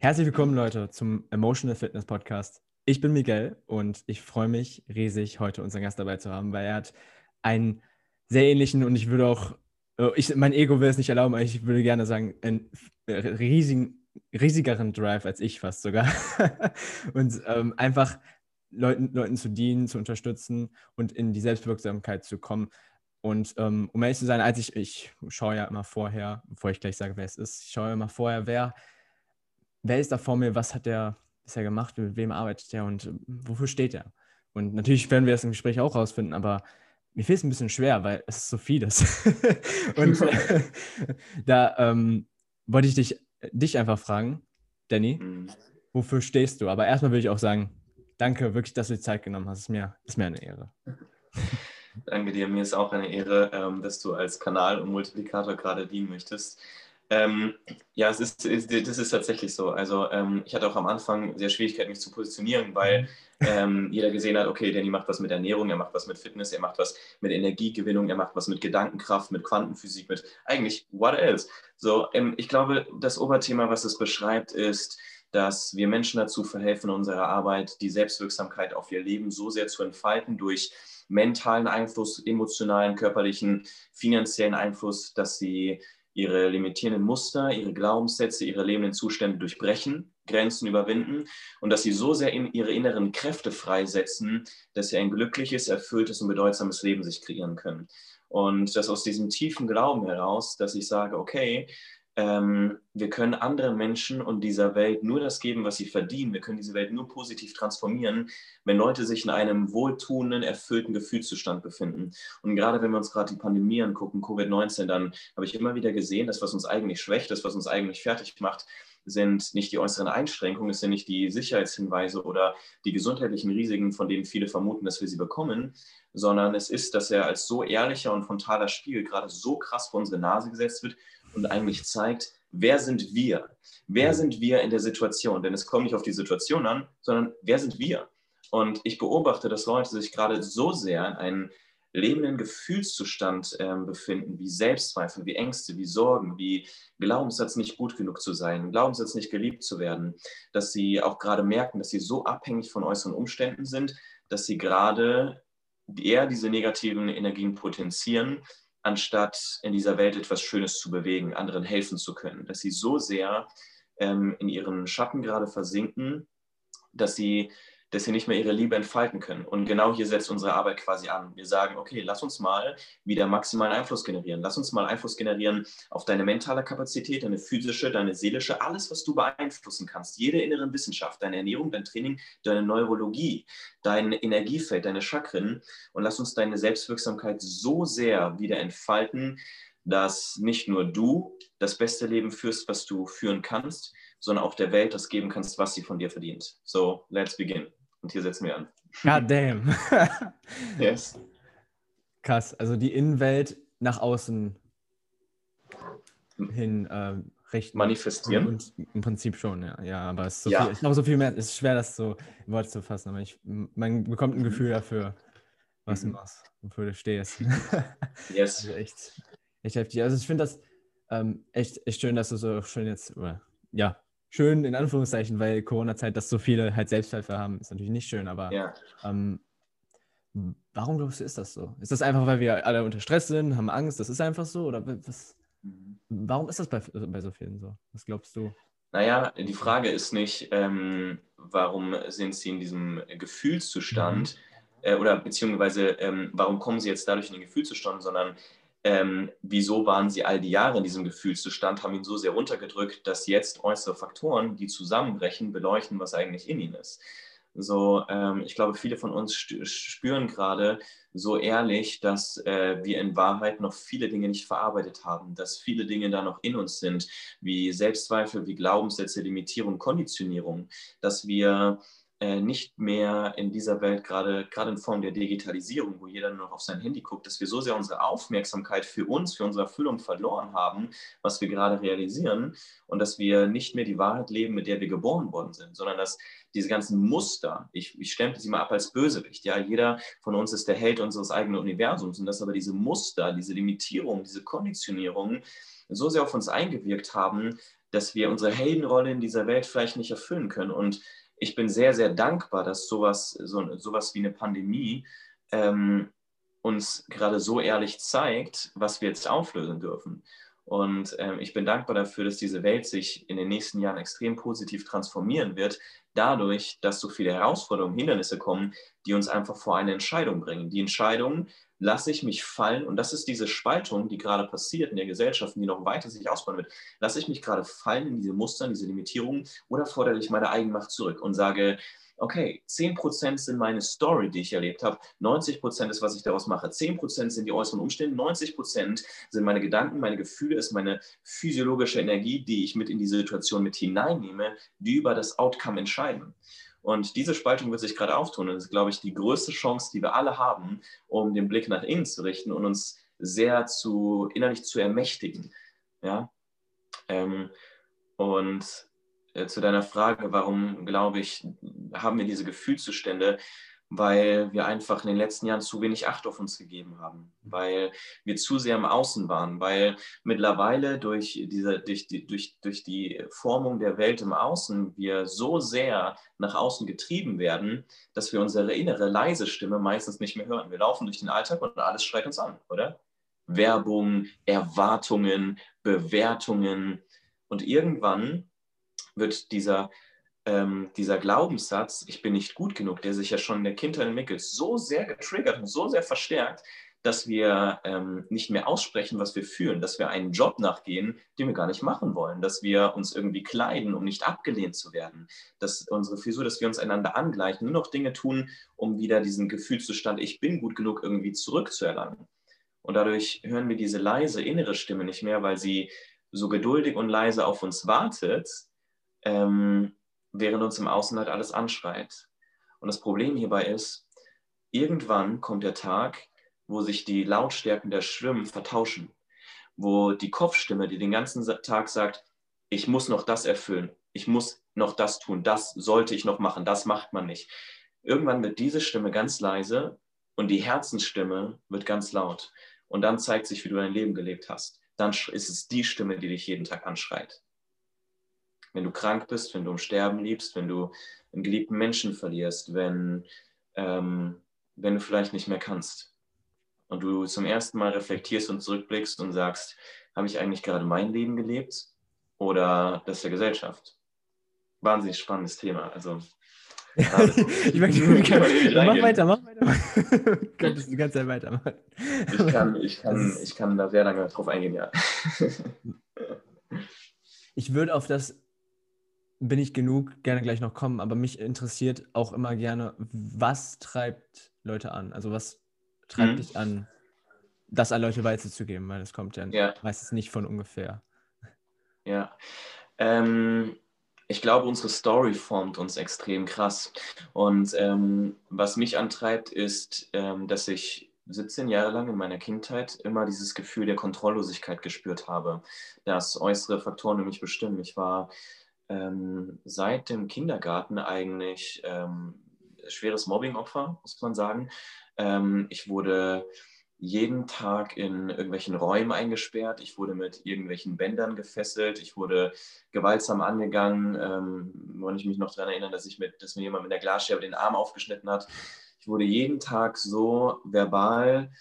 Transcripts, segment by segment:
Herzlich willkommen, Leute, zum Emotional Fitness Podcast. Ich bin Miguel und ich freue mich riesig, heute unseren Gast dabei zu haben, weil er hat einen sehr ähnlichen und ich würde auch, äh, ich, mein Ego will es nicht erlauben, aber ich würde gerne sagen, einen riesigen, riesigeren Drive als ich fast sogar. und ähm, einfach Leuten, Leuten zu dienen, zu unterstützen und in die Selbstwirksamkeit zu kommen. Und ähm, um ehrlich zu sein, als ich, ich schaue ja immer vorher, bevor ich gleich sage, wer es ist, ich schaue immer vorher, wer, wer ist da vor mir, was hat der bisher gemacht, mit wem arbeitet der und wofür steht er? Und natürlich werden wir das im Gespräch auch rausfinden, aber mir fehlt es ein bisschen schwer, weil es ist so vieles. und äh, da ähm, wollte ich dich, dich einfach fragen, Danny, mhm. wofür stehst du? Aber erstmal will ich auch sagen, danke wirklich, dass du die Zeit genommen hast. Es ist mir, ist mir eine Ehre. Danke dir. Mir ist auch eine Ehre, ähm, dass du als Kanal und Multiplikator gerade dienen möchtest. Ähm, ja, es ist, das ist tatsächlich so. Also ähm, ich hatte auch am Anfang sehr Schwierigkeiten, mich zu positionieren, weil ähm, jeder gesehen hat, okay, Danny macht was mit Ernährung, er macht was mit Fitness, er macht was mit Energiegewinnung, er macht was mit Gedankenkraft, mit Quantenphysik, mit eigentlich what else. So, ähm, ich glaube, das Oberthema, was es beschreibt, ist, dass wir Menschen dazu verhelfen, unsere Arbeit, die Selbstwirksamkeit auf ihr Leben so sehr zu entfalten durch mentalen Einfluss, emotionalen, körperlichen, finanziellen Einfluss, dass sie ihre limitierenden Muster, ihre Glaubenssätze, ihre lebenden Zustände durchbrechen, Grenzen überwinden und dass sie so sehr in ihre inneren Kräfte freisetzen, dass sie ein glückliches, erfülltes und bedeutsames Leben sich kreieren können. Und das aus diesem tiefen Glauben heraus, dass ich sage, okay, ähm, wir können anderen Menschen und dieser Welt nur das geben, was sie verdienen. Wir können diese Welt nur positiv transformieren, wenn Leute sich in einem wohltuenden, erfüllten Gefühlszustand befinden. Und gerade wenn wir uns gerade die Pandemie angucken, Covid-19, dann habe ich immer wieder gesehen, dass was uns eigentlich schwächt, das was uns eigentlich fertig macht, sind nicht die äußeren Einschränkungen, es sind nicht die Sicherheitshinweise oder die gesundheitlichen Risiken, von denen viele vermuten, dass wir sie bekommen, sondern es ist, dass er als so ehrlicher und frontaler Spiegel gerade so krass vor unsere Nase gesetzt wird, und eigentlich zeigt, wer sind wir? Wer sind wir in der Situation? Denn es kommt nicht auf die Situation an, sondern wer sind wir? Und ich beobachte, dass Leute sich gerade so sehr in einem lebenden Gefühlszustand äh, befinden, wie Selbstzweifel, wie Ängste, wie Sorgen, wie Glaubenssatz nicht gut genug zu sein, Glaubenssatz nicht geliebt zu werden, dass sie auch gerade merken, dass sie so abhängig von äußeren Umständen sind, dass sie gerade eher diese negativen Energien potenzieren, anstatt in dieser Welt etwas Schönes zu bewegen, anderen helfen zu können. Dass sie so sehr ähm, in ihren Schatten gerade versinken, dass sie dass sie nicht mehr ihre Liebe entfalten können. Und genau hier setzt unsere Arbeit quasi an. Wir sagen, okay, lass uns mal wieder maximalen Einfluss generieren. Lass uns mal Einfluss generieren auf deine mentale Kapazität, deine physische, deine seelische, alles, was du beeinflussen kannst. Jede innere Wissenschaft, deine Ernährung, dein Training, deine Neurologie, dein Energiefeld, deine Chakren. Und lass uns deine Selbstwirksamkeit so sehr wieder entfalten, dass nicht nur du das beste Leben führst, was du führen kannst, sondern auch der Welt das geben kannst, was sie von dir verdient. So, let's begin. Und hier setzen wir an. God damn. yes. Krass. Also die Innenwelt nach außen hin äh, richten. Manifestieren. Und, im Prinzip schon, ja. Ja, aber es ist so ja. viel, ich glaube, so viel mehr, es ist schwer, das so in Worte zu fassen, aber ich, man bekommt ein Gefühl dafür, was mhm. du machst, wofür du stehst. yes. Also echt, echt heftig. Also ich finde das ähm, echt, echt schön, dass du so schön jetzt, oder, ja, schön in Anführungszeichen, weil Corona-Zeit, dass so viele halt Selbsthilfe haben, ist natürlich nicht schön, aber ja. ähm, warum glaubst du, ist das so? Ist das einfach, weil wir alle unter Stress sind, haben Angst, das ist einfach so? Oder was, mhm. warum ist das bei, bei so vielen so? Was glaubst du? Naja, die Frage ist nicht, ähm, warum sind sie in diesem Gefühlszustand mhm. äh, oder beziehungsweise ähm, warum kommen sie jetzt dadurch in den Gefühlszustand, sondern ähm, wieso waren sie all die Jahre in diesem Gefühlszustand, haben ihn so sehr runtergedrückt, dass jetzt äußere Faktoren, die zusammenbrechen, beleuchten, was eigentlich in ihnen ist. So, ähm, ich glaube, viele von uns spüren gerade so ehrlich, dass äh, wir in Wahrheit noch viele Dinge nicht verarbeitet haben, dass viele Dinge da noch in uns sind, wie Selbstzweifel, wie Glaubenssätze, Limitierung, Konditionierung, dass wir nicht mehr in dieser Welt, gerade, gerade in Form der Digitalisierung, wo jeder nur noch auf sein Handy guckt, dass wir so sehr unsere Aufmerksamkeit für uns, für unsere Erfüllung verloren haben, was wir gerade realisieren und dass wir nicht mehr die Wahrheit leben, mit der wir geboren worden sind, sondern dass diese ganzen Muster, ich, ich stempel sie mal ab als Bösewicht, ja, jeder von uns ist der Held unseres eigenen Universums und dass aber diese Muster, diese Limitierung, diese Konditionierung so sehr auf uns eingewirkt haben, dass wir unsere Heldenrolle in dieser Welt vielleicht nicht erfüllen können. Und ich bin sehr, sehr dankbar, dass sowas, so, sowas wie eine Pandemie ähm, uns gerade so ehrlich zeigt, was wir jetzt auflösen dürfen. Und ähm, ich bin dankbar dafür, dass diese Welt sich in den nächsten Jahren extrem positiv transformieren wird, dadurch, dass so viele Herausforderungen, Hindernisse kommen, die uns einfach vor eine Entscheidung bringen. Die Entscheidung, lasse ich mich fallen, und das ist diese Spaltung, die gerade passiert in der Gesellschaft die noch weiter sich ausbauen wird, lasse ich mich gerade fallen in diese Muster, in diese Limitierungen oder fordere ich meine Eigenmacht zurück und sage, okay, 10% sind meine Story, die ich erlebt habe, 90% ist, was ich daraus mache, 10% sind die äußeren Umstände, 90% sind meine Gedanken, meine Gefühle, ist meine physiologische Energie, die ich mit in die Situation mit hineinnehme, die über das Outcome entscheiden. Und diese Spaltung wird sich gerade auftun. Das ist, glaube ich, die größte Chance, die wir alle haben, um den Blick nach innen zu richten und uns sehr zu innerlich zu ermächtigen. Ja? Ähm, und äh, zu deiner Frage, warum, glaube ich, haben wir diese Gefühlszustände, weil wir einfach in den letzten Jahren zu wenig Acht auf uns gegeben haben, weil wir zu sehr im Außen waren, weil mittlerweile durch, diese, durch, die, durch, durch die Formung der Welt im Außen wir so sehr nach außen getrieben werden, dass wir unsere innere leise Stimme meistens nicht mehr hören. Wir laufen durch den Alltag und alles schreit uns an, oder? Werbung, Erwartungen, Bewertungen und irgendwann wird dieser ähm, dieser Glaubenssatz, ich bin nicht gut genug, der sich ja schon in der Kindheit entwickelt, so sehr getriggert und so sehr verstärkt, dass wir ähm, nicht mehr aussprechen, was wir fühlen, dass wir einen Job nachgehen, den wir gar nicht machen wollen, dass wir uns irgendwie kleiden, um nicht abgelehnt zu werden, dass unsere Frisur, dass wir uns einander angleichen, nur noch Dinge tun, um wieder diesen Gefühlszustand, ich bin gut genug, irgendwie zurückzuerlangen. Und dadurch hören wir diese leise innere Stimme nicht mehr, weil sie so geduldig und leise auf uns wartet, ähm, während uns im Außen halt alles anschreit. Und das Problem hierbei ist, irgendwann kommt der Tag, wo sich die Lautstärken der Stimmen vertauschen, wo die Kopfstimme, die den ganzen Tag sagt, ich muss noch das erfüllen, ich muss noch das tun, das sollte ich noch machen, das macht man nicht. Irgendwann wird diese Stimme ganz leise und die Herzensstimme wird ganz laut. Und dann zeigt sich, wie du dein Leben gelebt hast. Dann ist es die Stimme, die dich jeden Tag anschreit wenn du krank bist, wenn du um Sterben liebst, wenn du einen geliebten Menschen verlierst, wenn, ähm, wenn du vielleicht nicht mehr kannst. Und du zum ersten Mal reflektierst und zurückblickst und sagst, habe ich eigentlich gerade mein Leben gelebt oder das der Gesellschaft? Wahnsinnig spannendes Thema. Also ich möchte, mach weiter, mach weiter. du könntest die ganze Zeit weitermachen. Ich kann, ich, kann, ich kann da sehr lange drauf eingehen, ja. ich würde auf das bin ich genug, gerne gleich noch kommen, aber mich interessiert auch immer gerne, was treibt Leute an? Also was treibt mhm. dich an, das an Leute weiterzugeben, weil das kommt ja, ja. meistens nicht von ungefähr. Ja. Ähm, ich glaube, unsere Story formt uns extrem krass. Und ähm, was mich antreibt, ist, ähm, dass ich 17 Jahre lang in meiner Kindheit immer dieses Gefühl der Kontrolllosigkeit gespürt habe, dass äußere Faktoren mich bestimmen. Ich war ähm, seit dem Kindergarten eigentlich ähm, schweres Mobbingopfer, muss man sagen. Ähm, ich wurde jeden Tag in irgendwelchen Räumen eingesperrt. Ich wurde mit irgendwelchen Bändern gefesselt. Ich wurde gewaltsam angegangen. Ähm, wenn ich mich noch daran erinnern, dass, ich mit, dass mir jemand mit der Glasscherbe den Arm aufgeschnitten hat. Ich wurde jeden Tag so verbal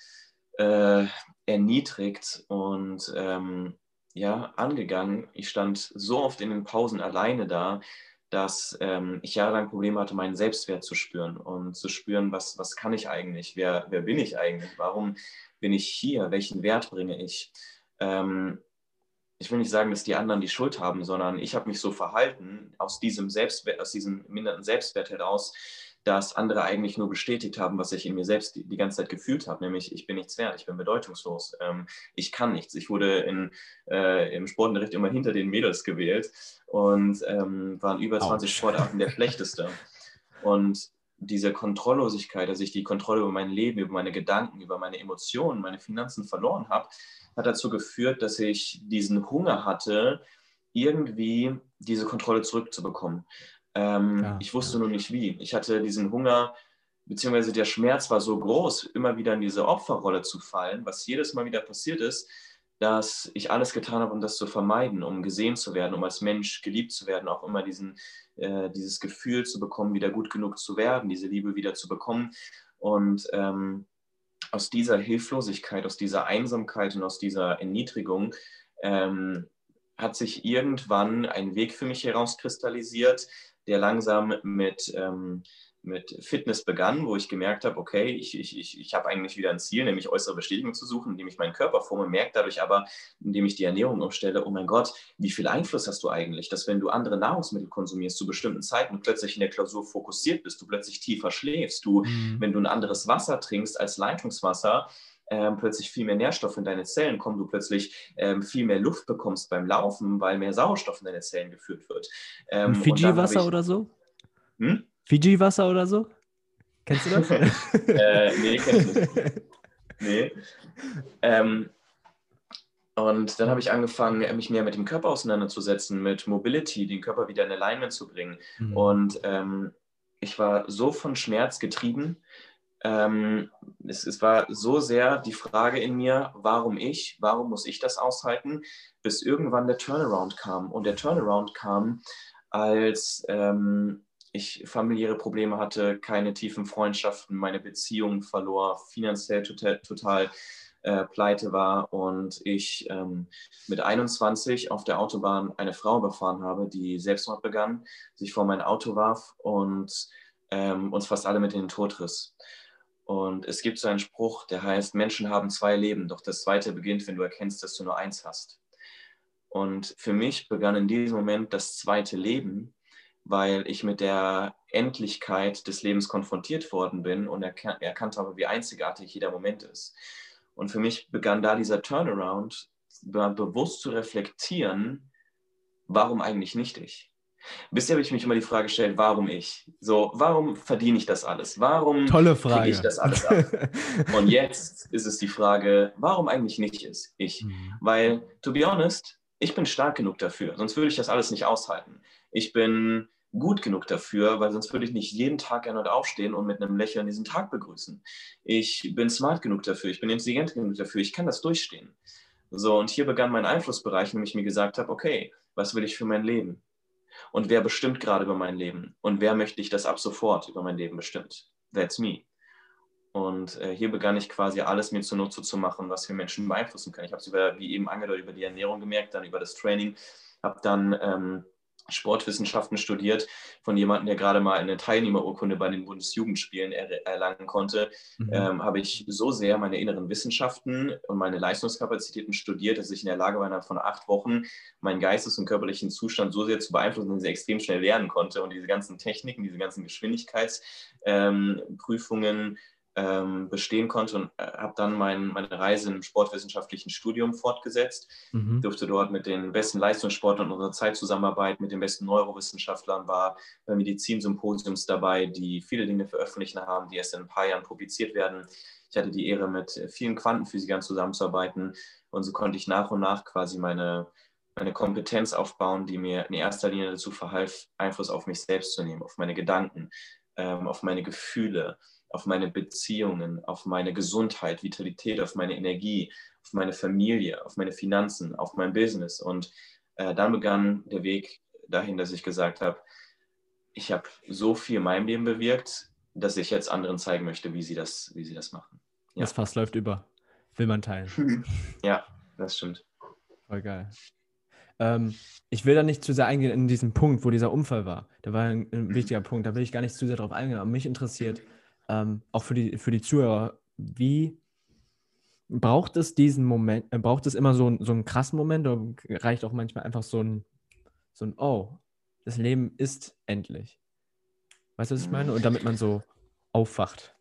äh, erniedrigt und ähm, ja, angegangen. Ich stand so oft in den Pausen alleine da, dass ähm, ich jahrelang Probleme hatte, meinen Selbstwert zu spüren und zu spüren, was, was kann ich eigentlich, wer, wer bin ich eigentlich, warum bin ich hier, welchen Wert bringe ich. Ähm, ich will nicht sagen, dass die anderen die Schuld haben, sondern ich habe mich so verhalten, aus diesem, Selbstwert, aus diesem minderten Selbstwert heraus, dass andere eigentlich nur bestätigt haben, was ich in mir selbst die, die ganze Zeit gefühlt habe, nämlich ich bin nichts wert, ich bin bedeutungslos, ähm, ich kann nichts. Ich wurde in, äh, im Sportunterricht immer hinter den Mädels gewählt und ähm, waren über 20 Ouch. Sportarten der schlechteste. Und diese Kontrolllosigkeit, dass ich die Kontrolle über mein Leben, über meine Gedanken, über meine Emotionen, meine Finanzen verloren habe, hat dazu geführt, dass ich diesen Hunger hatte, irgendwie diese Kontrolle zurückzubekommen. Ähm, ja, ich wusste ja. nur nicht wie. Ich hatte diesen Hunger, beziehungsweise der Schmerz war so groß, immer wieder in diese Opferrolle zu fallen, was jedes Mal wieder passiert ist, dass ich alles getan habe, um das zu vermeiden, um gesehen zu werden, um als Mensch geliebt zu werden, auch immer diesen, äh, dieses Gefühl zu bekommen, wieder gut genug zu werden, diese Liebe wieder zu bekommen. Und ähm, aus dieser Hilflosigkeit, aus dieser Einsamkeit und aus dieser Erniedrigung ähm, hat sich irgendwann ein Weg für mich herauskristallisiert, der langsam mit ähm, mit Fitness begann, wo ich gemerkt habe, okay, ich, ich, ich, ich habe eigentlich wieder ein Ziel, nämlich äußere Bestätigung zu suchen, indem ich meinen Körper forme, merke dadurch aber, indem ich die Ernährung umstelle, oh mein Gott, wie viel Einfluss hast du eigentlich, dass wenn du andere Nahrungsmittel konsumierst zu bestimmten Zeiten und plötzlich in der Klausur fokussiert bist, du plötzlich tiefer schläfst, du, mhm. wenn du ein anderes Wasser trinkst als Leitungswasser, ähm, plötzlich viel mehr Nährstoff in deine Zellen kommen, du plötzlich ähm, viel mehr Luft bekommst beim Laufen, weil mehr Sauerstoff in deine Zellen geführt wird. Ähm, Fiji-Wasser oder so? Hm? Fiji-Wasser oder so? Kennst du das? äh, nee, kenn ich nicht. Nee. Ähm, und dann habe ich angefangen, mich mehr mit dem Körper auseinanderzusetzen, mit Mobility, den Körper wieder in Alignment zu bringen. Mhm. Und ähm, ich war so von Schmerz getrieben. Ähm, es, es, war so sehr die Frage in mir, warum ich, warum muss ich das aushalten, bis irgendwann der Turnaround kam. Und der Turnaround kam, als ähm, ich familiäre Probleme hatte, keine tiefen Freundschaften, meine Beziehung verlor, finanziell total, total äh, pleite war und ich ähm, mit 21 auf der Autobahn eine Frau überfahren habe, die Selbstmord begann, sich vor mein Auto warf und ähm, uns fast alle mit in den Tod riss. Und es gibt so einen Spruch, der heißt, Menschen haben zwei Leben, doch das zweite beginnt, wenn du erkennst, dass du nur eins hast. Und für mich begann in diesem Moment das zweite Leben, weil ich mit der Endlichkeit des Lebens konfrontiert worden bin und erkan erkannt habe, wie einzigartig jeder Moment ist. Und für mich begann da dieser Turnaround, bewusst zu reflektieren, warum eigentlich nicht ich? Bisher habe ich mich immer die Frage gestellt, warum ich? So, warum verdiene ich das alles? Warum Tolle Frage. ich das alles ab? Und jetzt ist es die Frage, warum eigentlich nicht ich? Mhm. Weil, to be honest, ich bin stark genug dafür, sonst würde ich das alles nicht aushalten. Ich bin gut genug dafür, weil sonst würde ich nicht jeden Tag erneut aufstehen und mit einem Lächeln diesen Tag begrüßen. Ich bin smart genug dafür, ich bin intelligent genug dafür, ich kann das durchstehen. So, und hier begann mein Einflussbereich, nämlich mir gesagt habe, okay, was will ich für mein Leben? Und wer bestimmt gerade über mein Leben? Und wer möchte ich, das ab sofort über mein Leben bestimmt? That's me. Und äh, hier begann ich quasi alles mir zunutze zu machen, was wir Menschen beeinflussen können. Ich habe es über, wie eben angedeutet, über die Ernährung gemerkt, dann über das Training, habe dann ähm, Sportwissenschaften studiert von jemandem, der gerade mal eine Teilnehmerurkunde bei den Bundesjugendspielen er erlangen konnte, mhm. ähm, habe ich so sehr meine inneren Wissenschaften und meine Leistungskapazitäten studiert, dass ich in der Lage war, innerhalb von acht Wochen meinen geistes- und körperlichen Zustand so sehr zu beeinflussen, dass ich extrem schnell lernen konnte und diese ganzen Techniken, diese ganzen Geschwindigkeitsprüfungen ähm, ähm, bestehen konnte und äh, habe dann mein, meine Reise im sportwissenschaftlichen Studium fortgesetzt. Mhm. Durfte dort mit den besten Leistungssportlern unserer Zeit zusammenarbeiten, mit den besten Neurowissenschaftlern, war bei Medizinsymposiums dabei, die viele Dinge veröffentlichen haben, die erst in ein paar Jahren publiziert werden. Ich hatte die Ehre, mit vielen Quantenphysikern zusammenzuarbeiten und so konnte ich nach und nach quasi meine, meine Kompetenz aufbauen, die mir in erster Linie dazu verhalf, Einfluss auf mich selbst zu nehmen, auf meine Gedanken, ähm, auf meine Gefühle, auf meine Beziehungen, auf meine Gesundheit, Vitalität, auf meine Energie, auf meine Familie, auf meine Finanzen, auf mein Business. Und äh, dann begann der Weg dahin, dass ich gesagt habe, ich habe so viel in meinem Leben bewirkt, dass ich jetzt anderen zeigen möchte, wie sie das, wie sie das machen. Ja. Das Fass läuft über. Will man teilen. ja, das stimmt. Voll geil. Ähm, ich will da nicht zu sehr eingehen in diesen Punkt, wo dieser Unfall war. Da war ein, ein wichtiger Punkt. Da will ich gar nicht zu sehr drauf eingehen. Aber mich interessiert, ähm, auch für die, für die Zuhörer, wie braucht es diesen Moment, äh, braucht es immer so, so einen krassen Moment oder reicht auch manchmal einfach so ein, so ein, oh, das Leben ist endlich. Weißt du, was ich meine? Und damit man so aufwacht.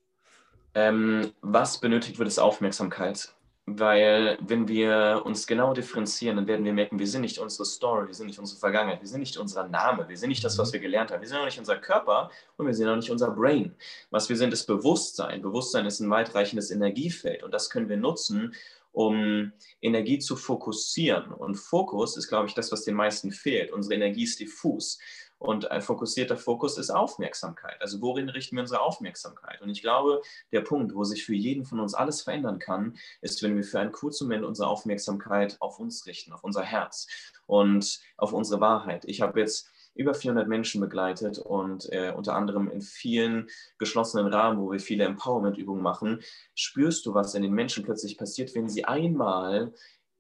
Ähm, was benötigt wird, ist Aufmerksamkeit. Weil wenn wir uns genau differenzieren, dann werden wir merken, wir sind nicht unsere Story, wir sind nicht unsere Vergangenheit, wir sind nicht unser Name, wir sind nicht das, was wir gelernt haben, wir sind auch nicht unser Körper und wir sind auch nicht unser Brain. Was wir sind, ist Bewusstsein. Bewusstsein ist ein weitreichendes Energiefeld und das können wir nutzen, um Energie zu fokussieren. Und Fokus ist, glaube ich, das, was den meisten fehlt. Unsere Energie ist diffus. Und ein fokussierter Fokus ist Aufmerksamkeit. Also worin richten wir unsere Aufmerksamkeit? Und ich glaube, der Punkt, wo sich für jeden von uns alles verändern kann, ist, wenn wir für einen kurzen Moment unsere Aufmerksamkeit auf uns richten, auf unser Herz und auf unsere Wahrheit. Ich habe jetzt über 400 Menschen begleitet und äh, unter anderem in vielen geschlossenen Rahmen, wo wir viele Empowerment-Übungen machen, spürst du, was in den Menschen plötzlich passiert, wenn sie einmal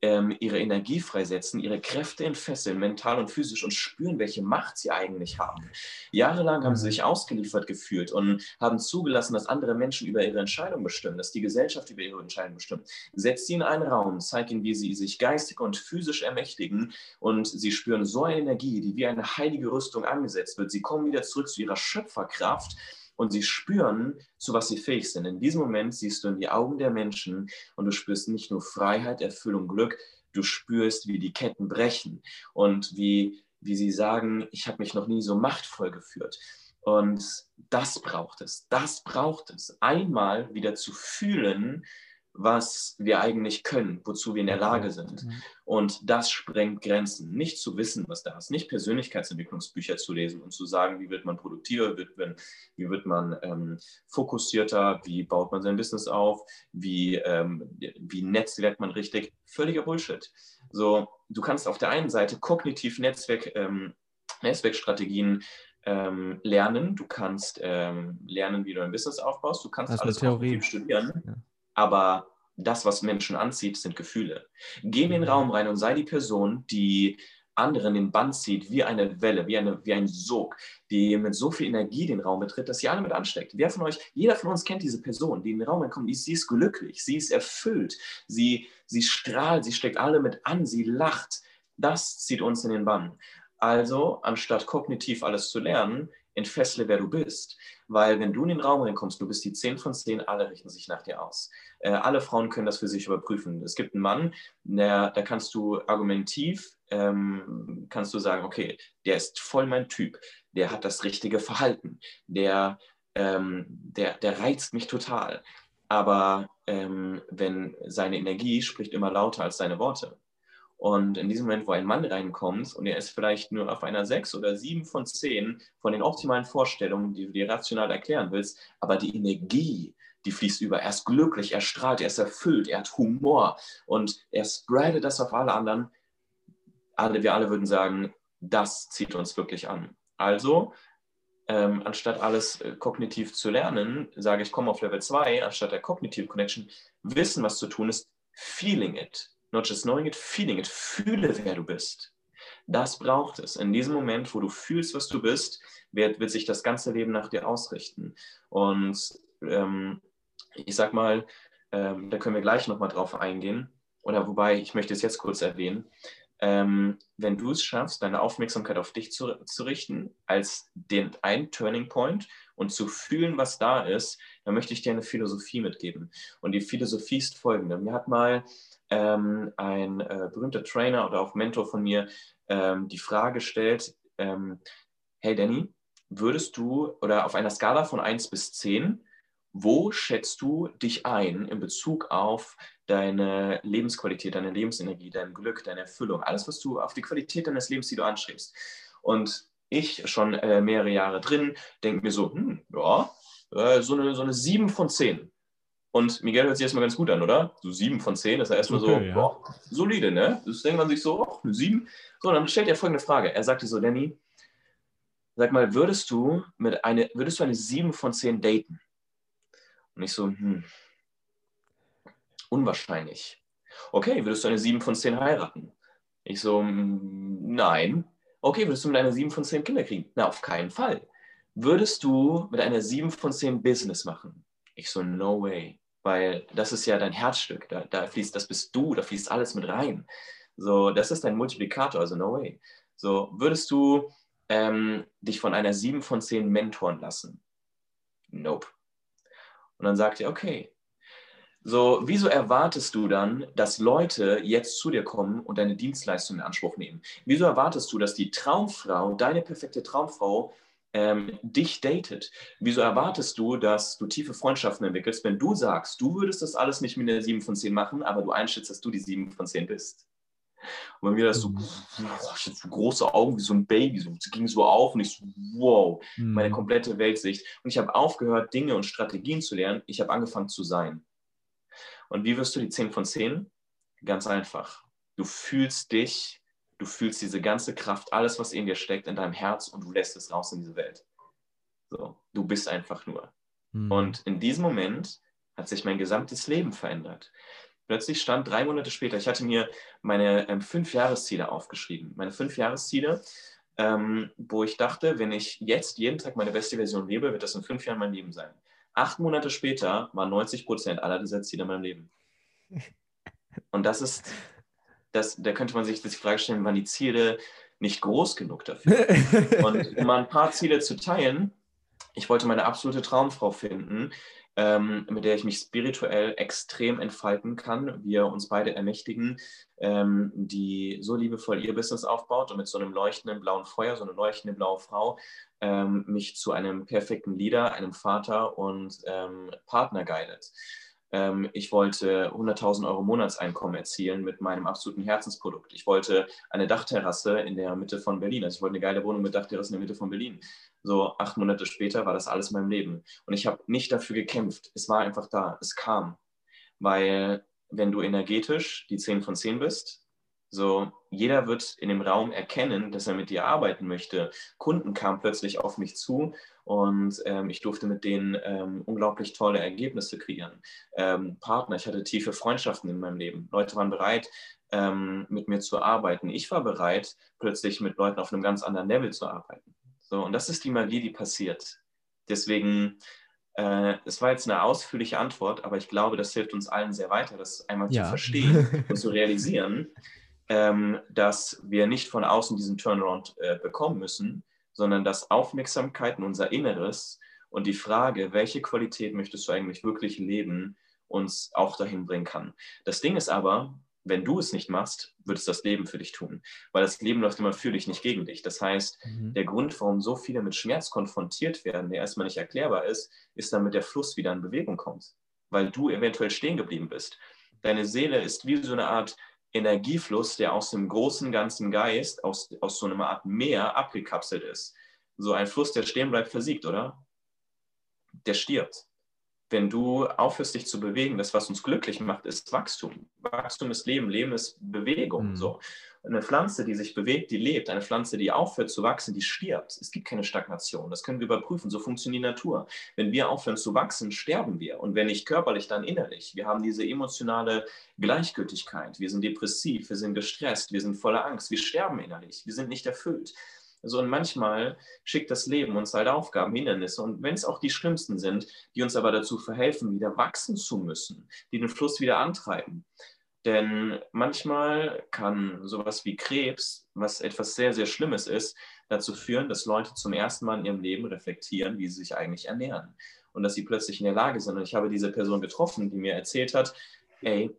ähm, ihre Energie freisetzen, ihre Kräfte entfesseln, mental und physisch und spüren, welche Macht sie eigentlich haben. Jahrelang haben sie mhm. sich ausgeliefert gefühlt und haben zugelassen, dass andere Menschen über ihre Entscheidung bestimmen, dass die Gesellschaft über ihre Entscheidung bestimmt. Setzt sie in einen Raum, zeigt ihnen, wie sie sich geistig und physisch ermächtigen und sie spüren so eine Energie, die wie eine heilige Rüstung angesetzt wird. Sie kommen wieder zurück zu ihrer Schöpferkraft und sie spüren, zu was sie fähig sind. In diesem Moment siehst du in die Augen der Menschen und du spürst nicht nur Freiheit, Erfüllung, Glück, du spürst, wie die Ketten brechen und wie, wie sie sagen, ich habe mich noch nie so machtvoll geführt. Und das braucht es, das braucht es, einmal wieder zu fühlen, was wir eigentlich können, wozu wir in der Lage sind. Mhm. Und das sprengt Grenzen. Nicht zu wissen, was da ist, nicht Persönlichkeitsentwicklungsbücher zu lesen und zu sagen, wie wird man produktiver, wie wird man ähm, fokussierter, wie baut man sein Business auf, wie, ähm, wie netzwerkt man richtig. Völliger Bullshit. So, du kannst auf der einen Seite kognitiv Netzwerk, ähm, Netzwerkstrategien ähm, lernen, du kannst ähm, lernen, wie du ein Business aufbaust, du kannst das alles Theorie. studieren. Ja aber das, was Menschen anzieht, sind Gefühle. Geh in den mhm. Raum rein und sei die Person, die anderen den Band zieht, wie eine Welle, wie, eine, wie ein Sog, die mit so viel Energie den Raum betritt, dass sie alle mit ansteckt. Wer von euch, jeder von uns kennt diese Person, die in den Raum reinkommt, sie ist glücklich, sie ist erfüllt, sie, sie strahlt, sie steckt alle mit an, sie lacht. Das zieht uns in den Bann. Also, anstatt kognitiv alles zu lernen, entfessle, wer du bist. Weil wenn du in den Raum reinkommst, du bist die 10 von 10, alle richten sich nach dir aus. Äh, alle Frauen können das für sich überprüfen. Es gibt einen Mann, der, da kannst du argumentiv, ähm, kannst du sagen, okay, der ist voll mein Typ, der hat das richtige Verhalten, der, ähm, der, der reizt mich total. Aber ähm, wenn seine Energie spricht immer lauter als seine Worte. Und in diesem Moment, wo ein Mann reinkommt und er ist vielleicht nur auf einer 6 oder 7 von 10 von den optimalen Vorstellungen, die du dir rational erklären willst, aber die Energie, die fließt über. Er ist glücklich, er strahlt, er ist erfüllt, er hat Humor und er spreadet das auf alle anderen. Alle, wir alle würden sagen, das zieht uns wirklich an. Also, ähm, anstatt alles äh, kognitiv zu lernen, sage ich, komm auf Level 2, anstatt der Cognitive Connection, wissen, was zu tun ist, feeling it Not just knowing it, feeling it. Fühle, wer du bist. Das braucht es. In diesem Moment, wo du fühlst, was du bist, wird, wird sich das ganze Leben nach dir ausrichten. Und ähm, ich sag mal, ähm, da können wir gleich nochmal drauf eingehen. Oder wobei, ich möchte es jetzt kurz erwähnen. Ähm, wenn du es schaffst, deine Aufmerksamkeit auf dich zu, zu richten, als den einen Turning Point und zu fühlen, was da ist, dann möchte ich dir eine Philosophie mitgeben. Und die Philosophie ist folgende. Mir hat mal ähm, ein äh, berühmter Trainer oder auch Mentor von mir ähm, die Frage stellt, ähm, hey Danny, würdest du oder auf einer Skala von 1 bis 10, wo schätzt du dich ein in Bezug auf deine Lebensqualität, deine Lebensenergie, dein Glück, deine Erfüllung, alles, was du auf die Qualität deines Lebens, die du anstrebst? Und ich schon äh, mehrere Jahre drin, denke mir so, hm, ja, äh, so, eine, so eine 7 von 10. Und Miguel hört sich erstmal ganz gut an, oder? So sieben von zehn, das ist ja erstmal okay, so, ja. boah, solide, ne? Das denkt man sich so, oh, eine sieben. So, dann stellt er folgende Frage. Er sagte so, Danny, sag mal, würdest du mit eine, würdest du eine sieben von zehn daten? Und ich so, hm, unwahrscheinlich. Okay, würdest du eine sieben von zehn heiraten? Ich so, hm, nein. Okay, würdest du mit einer sieben von zehn Kinder kriegen? Na, auf keinen Fall. Würdest du mit einer sieben von zehn Business machen? Ich so, no way weil das ist ja dein Herzstück, da, da, fließt, das bist du, da fließt alles mit rein. So, das ist dein Multiplikator, also no way. So, würdest du ähm, dich von einer 7 von 10 mentoren lassen? Nope. Und dann sagt er, okay. So, wieso erwartest du dann, dass Leute jetzt zu dir kommen und deine Dienstleistung in Anspruch nehmen? Wieso erwartest du, dass die Traumfrau, deine perfekte Traumfrau, ähm, dich datet. Wieso erwartest du, dass du tiefe Freundschaften entwickelst, wenn du sagst, du würdest das alles nicht mit einer 7 von 10 machen, aber du einschätzt, dass du die 7 von 10 bist? Und bei mir das so, Mhm. ich hatte so große Augen wie so ein Baby, so, es ging so auf und ich so, wow, meine Mhm. komplette Weltsicht. Und ich habe aufgehört, Dinge und Strategien zu lernen. Ich habe angefangen zu sein. Und wie wirst du die 10 von 10? Ganz einfach. Du fühlst dich, du fühlst diese ganze Kraft, alles, was in dir steckt, in deinem Herz und du lässt es raus in diese Welt. So, du bist einfach nur. Mhm. Und in diesem Moment hat sich mein gesamtes Leben verändert. Plötzlich stand drei Monate später, ich hatte mir meine ähm, fünf Jahresziele aufgeschrieben. Meine fünf Jahresziele, ähm, wo ich dachte, wenn ich jetzt jeden Tag meine beste Version lebe, wird das in fünf Jahren mein Leben sein. Acht Monate später waren 90 Prozent aller dieser Ziele in meinem Leben. Und das ist, das, da könnte man sich die Frage stellen, waren die Ziele nicht groß genug dafür? Und um mal ein paar Ziele zu teilen, ich wollte meine absolute Traumfrau finden, ähm, mit der ich mich spirituell extrem entfalten kann. Wir uns beide ermächtigen, ähm, die so liebevoll ihr Business aufbaut und mit so einem leuchtenden blauen Feuer, so eine leuchtende blaue Frau, ähm, mich zu einem perfekten Leader, einem Vater und ähm, Partner guidet. Ähm, ich wollte 100.000 Euro Monatseinkommen erzielen mit meinem absoluten Herzensprodukt. Ich wollte eine Dachterrasse in der Mitte von Berlin. Also ich wollte eine geile Wohnung mit Dachterrasse in der Mitte von Berlin. So acht Monate später war das alles in meinem Leben. Und ich habe nicht dafür gekämpft. Es war einfach da. Es kam. Weil wenn du energetisch die 10 von 10 bist, so jeder wird in dem Raum erkennen, dass er mit dir arbeiten möchte. Kunden kamen plötzlich auf mich zu und ähm, ich durfte mit denen ähm, unglaublich tolle Ergebnisse kreieren. Ähm, Partner, ich hatte tiefe Freundschaften in meinem Leben. Leute waren bereit, ähm, mit mir zu arbeiten. Ich war bereit, plötzlich mit Leuten auf einem ganz anderen Level zu arbeiten. So, und das ist die Magie, die passiert. Deswegen, äh, es war jetzt eine ausführliche Antwort, aber ich glaube, das hilft uns allen sehr weiter, das einmal Ja. zu verstehen und zu realisieren, ähm, dass wir nicht von außen diesen Turnaround äh, bekommen müssen, sondern dass Aufmerksamkeit in unser Inneres und die Frage, welche Qualität möchtest du eigentlich wirklich leben, uns auch dahin bringen kann. Das Ding ist aber, wenn du es nicht machst, wird es das Leben für dich tun, weil das Leben läuft immer für dich, nicht gegen dich. Das heißt, Mhm. der Grund, warum so viele mit Schmerz konfrontiert werden, der erstmal nicht erklärbar ist, ist, damit der Fluss wieder in Bewegung kommt, weil du eventuell stehen geblieben bist. Deine Seele ist wie so eine Art Energiefluss, der aus dem großen ganzen Geist, aus, aus so einer Art Meer abgekapselt ist. So ein Fluss, der stehen bleibt, versiegt, oder? Der stirbt. Wenn du aufhörst, dich zu bewegen, das, was uns glücklich macht, ist Wachstum. Wachstum ist Leben, Leben ist Bewegung. Mhm. So. Eine Pflanze, die sich bewegt, die lebt. Eine Pflanze, die aufhört zu wachsen, die stirbt. Es gibt keine Stagnation. Das können wir überprüfen. So funktioniert die Natur. Wenn wir aufhören zu wachsen, sterben wir. Und wenn nicht körperlich, dann innerlich. Wir haben diese emotionale Gleichgültigkeit. Wir sind depressiv, wir sind gestresst, wir sind voller Angst. Wir sterben innerlich. Wir sind nicht erfüllt. So, und manchmal schickt das Leben uns halt Aufgaben, Hindernisse. Und wenn es auch die schlimmsten sind, die uns aber dazu verhelfen, wieder wachsen zu müssen, die den Fluss wieder antreiben. Denn manchmal kann sowas wie Krebs, was etwas sehr, sehr Schlimmes ist, dazu führen, dass Leute zum ersten Mal in ihrem Leben reflektieren, wie sie sich eigentlich ernähren. Und dass sie plötzlich in der Lage sind. Und ich habe diese Person getroffen, die mir erzählt hat, ey,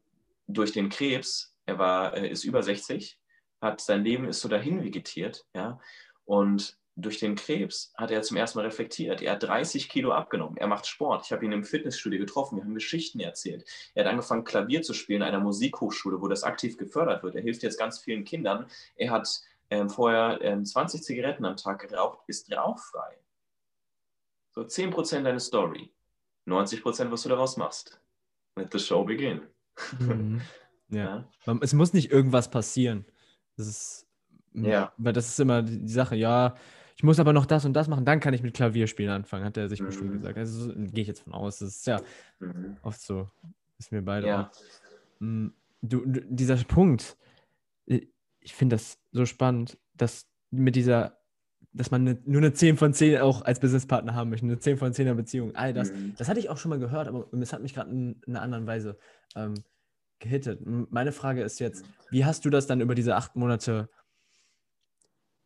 durch den Krebs, er war, er ist über 60, hat sein Leben ist so dahin vegetiert, ja. Und durch den Krebs hat er zum ersten Mal reflektiert. Er hat 30 Kilo abgenommen. Er macht Sport. Ich habe ihn im Fitnessstudio getroffen. Wir haben Geschichten erzählt. Er hat angefangen, Klavier zu spielen an einer Musikhochschule, wo das aktiv gefördert wird. Er hilft jetzt ganz vielen Kindern. Er hat ähm, vorher ähm, 20 Zigaretten am Tag geraucht, ist rauchfrei. So 10% deine Story. 90% was du daraus machst. Let the show begin. Mhm. Ja. Ja. Es muss nicht irgendwas passieren. Das ist, Ja. Weil das ist immer die, Sache, ja, ich muss aber noch das und das machen, dann kann ich mit Klavierspielen anfangen, hat er sich bestimmt Mhm. gesagt. Also so- gehe ich jetzt von aus. Das ist ja Mhm. oft so. Ist mir beide Ja. auch. Mm, Du, du, dieser Punkt, ich finde das so spannend, dass mit dieser, dass man ne, nur eine 10 von 10 auch als Businesspartner haben möchte, eine 10 von 10er Beziehung, all das. Mhm. Das hatte ich auch schon mal gehört, aber es hat mich gerade in, in einer anderen Weise ähm, gehittet. Meine Frage ist jetzt, wie hast du das dann über diese acht Monate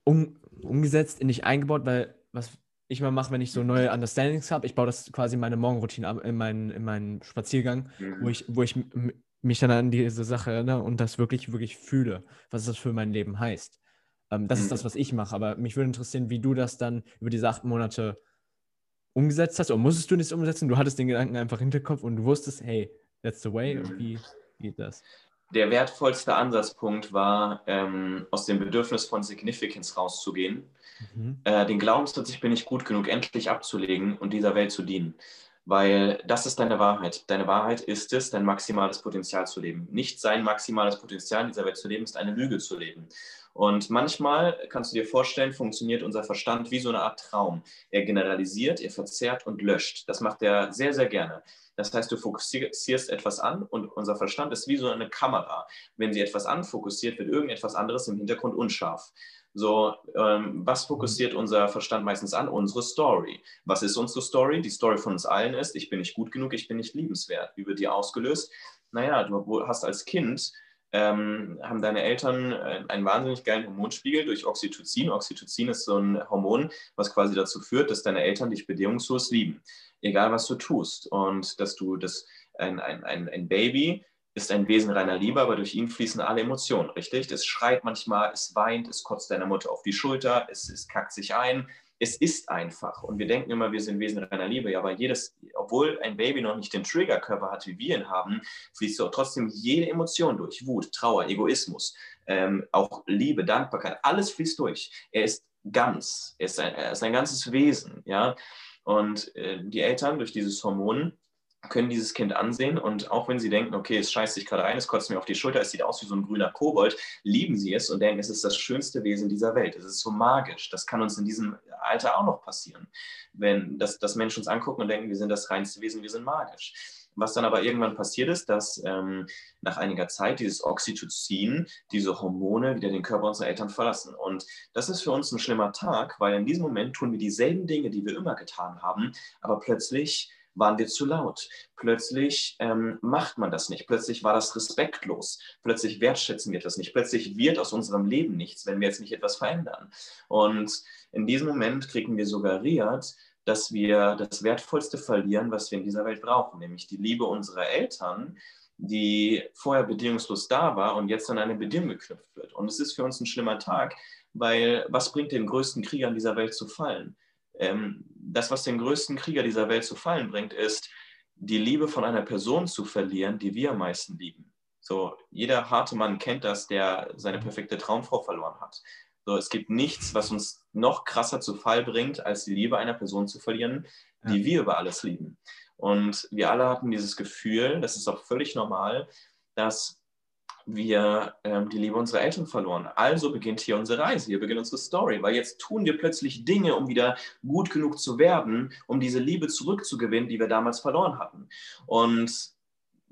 um, umgesetzt, in dich eingebaut? Weil was ich mal mache, wenn ich so neue Understandings habe, ich baue das quasi in meine Morgenroutine ab, in meinen, in meinen Spaziergang, wo Mhm. ich, wo ich mich dann an diese Sache erinnere und das wirklich, wirklich fühle, was das für mein Leben heißt. Ähm, das ist das, Mhm. was ich mache, aber mich würde interessieren, wie du das dann über diese acht Monate umgesetzt hast. Oder musstest du nichts umsetzen? Du hattest den Gedanken einfach im Hinterkopf und du wusstest, hey, that's the way. Und Mhm. wie geht das? Der wertvollste Ansatzpunkt war, ähm, aus dem Bedürfnis von Significance rauszugehen, mhm. äh, den Glaubenssatz, ich bin nicht gut genug, endlich abzulegen und dieser Welt zu dienen. Weil das ist deine Wahrheit. Deine Wahrheit ist es, dein maximales Potenzial zu leben. Nicht sein maximales Potenzial in dieser Welt zu leben, ist eine Lüge zu leben. Und manchmal kannst du dir vorstellen, funktioniert unser Verstand wie so eine Art Traum. Er generalisiert, er verzerrt und löscht. Das macht er sehr, sehr gerne. Das heißt, du fokussierst etwas an und unser Verstand ist wie so eine Kamera. Wenn sie etwas anfokussiert, wird irgendetwas anderes im Hintergrund unscharf. So, ähm, was fokussiert unser Verstand meistens an? Unsere Story. Was ist unsere Story? Die Story von uns allen ist, ich bin nicht gut genug, ich bin nicht liebenswert. Wie wird die ausgelöst? Naja, du hast als Kind ähm, haben deine Eltern äh, einen wahnsinnig geilen Hormonspiegel durch Oxytocin. Oxytocin ist so ein Hormon, was quasi dazu führt, dass deine Eltern dich bedingungslos lieben, egal was du tust. Und dass du das, ein, ein, ein, ein Baby ist ein Wesen reiner Liebe, aber durch ihn fließen alle Emotionen, richtig? Es schreit manchmal, es weint, es kotzt deiner Mutter auf die Schulter, es, es kackt sich ein, es ist einfach. Und wir denken immer, wir sind Wesen reiner Liebe. Ja, aber jedes, obwohl ein Baby noch nicht den Triggerkörper hat, wie wir ihn haben, fließt so trotzdem jede Emotion durch. Wut, Trauer, Egoismus, ähm, auch Liebe, Dankbarkeit, alles fließt durch. Er ist ganz, er ist ein, er ist ein ganzes Wesen. Ja? Und äh, die Eltern durch dieses Hormon können dieses Kind ansehen und auch wenn sie denken, okay, es scheißt sich gerade ein, es kotzt mir auf die Schulter, es sieht aus wie so ein grüner Kobold, lieben sie es und denken, es ist das schönste Wesen dieser Welt. Es ist so magisch. Das kann uns in diesem Alter auch noch passieren, wenn das, das Menschen uns angucken und denken, wir sind das reinste Wesen, wir sind magisch. Was dann aber irgendwann passiert ist, dass ähm, nach einiger Zeit dieses Oxytocin, diese Hormone wieder den Körper unserer Eltern verlassen. Und das ist für uns ein schlimmer Tag, weil in diesem Moment tun wir dieselben Dinge, die wir immer getan haben, aber plötzlich waren wir zu laut. Plötzlich ähm, macht man das nicht. Plötzlich war das respektlos. Plötzlich wertschätzen wir das nicht. Plötzlich wird aus unserem Leben nichts, wenn wir jetzt nicht etwas verändern. Und in diesem Moment kriegen wir suggeriert, dass wir das Wertvollste verlieren, was wir in dieser Welt brauchen, nämlich die Liebe unserer Eltern, die vorher bedingungslos da war und jetzt an eine Bedingung geknüpft wird. Und es ist für uns ein schlimmer Tag, weil was bringt den größten Krieger in dieser Welt zu fallen? Ähm, das, was den größten Krieger dieser Welt zu fallen bringt, ist, die Liebe von einer Person zu verlieren, die wir am meisten lieben. So, jeder harte Mann kennt das, der seine perfekte Traumfrau verloren hat. So, es gibt nichts, was uns noch krasser zu Fall bringt, als die Liebe einer Person zu verlieren, die ja. wir über alles lieben. Und wir alle hatten dieses Gefühl, das ist auch völlig normal, dass wir ähm, die Liebe unserer Eltern verloren. Also beginnt hier unsere Reise, hier beginnt unsere Story, weil jetzt tun wir plötzlich Dinge, um wieder gut genug zu werden, um diese Liebe zurückzugewinnen, die wir damals verloren hatten. Und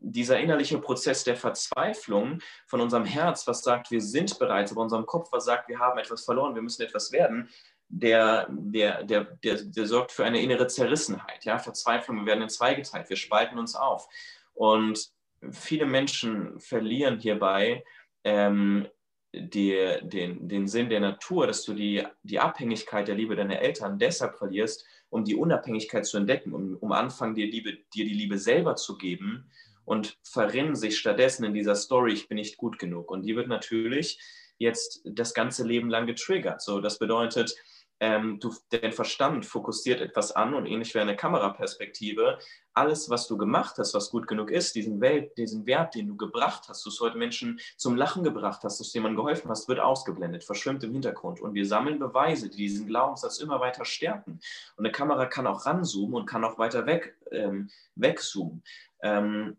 dieser innerliche Prozess der Verzweiflung von unserem Herz, was sagt, wir sind bereit, aber unserem Kopf, was sagt, wir haben etwas verloren, wir müssen etwas werden, der, der, der, der, der sorgt für eine innere Zerrissenheit. Ja? Verzweiflung, wir werden in zwei geteilt, wir spalten uns auf. Und viele Menschen verlieren hierbei ähm, die, den, den Sinn der Natur, dass du die, die Abhängigkeit der Liebe deiner Eltern deshalb verlierst, um die Unabhängigkeit zu entdecken, um, um anfangen, dir, Liebe, dir die Liebe selber zu geben und verrennen sich stattdessen in dieser Story, ich bin nicht gut genug. Und die wird natürlich jetzt das ganze Leben lang getriggert. So, das bedeutet, ähm, du, dein Verstand fokussiert etwas an und ähnlich wie eine Kameraperspektive, alles, was du gemacht hast, was gut genug ist, diesen, Welt, diesen Wert, den du gebracht hast, dass du heute Menschen zum Lachen gebracht hast, dass du jemandem geholfen hast, wird ausgeblendet, verschwimmt im Hintergrund. Und wir sammeln Beweise, die diesen Glaubenssatz immer weiter stärken. Und eine Kamera kann auch ranzoomen und kann auch weiter weg, ähm, wegzoomen. Ähm,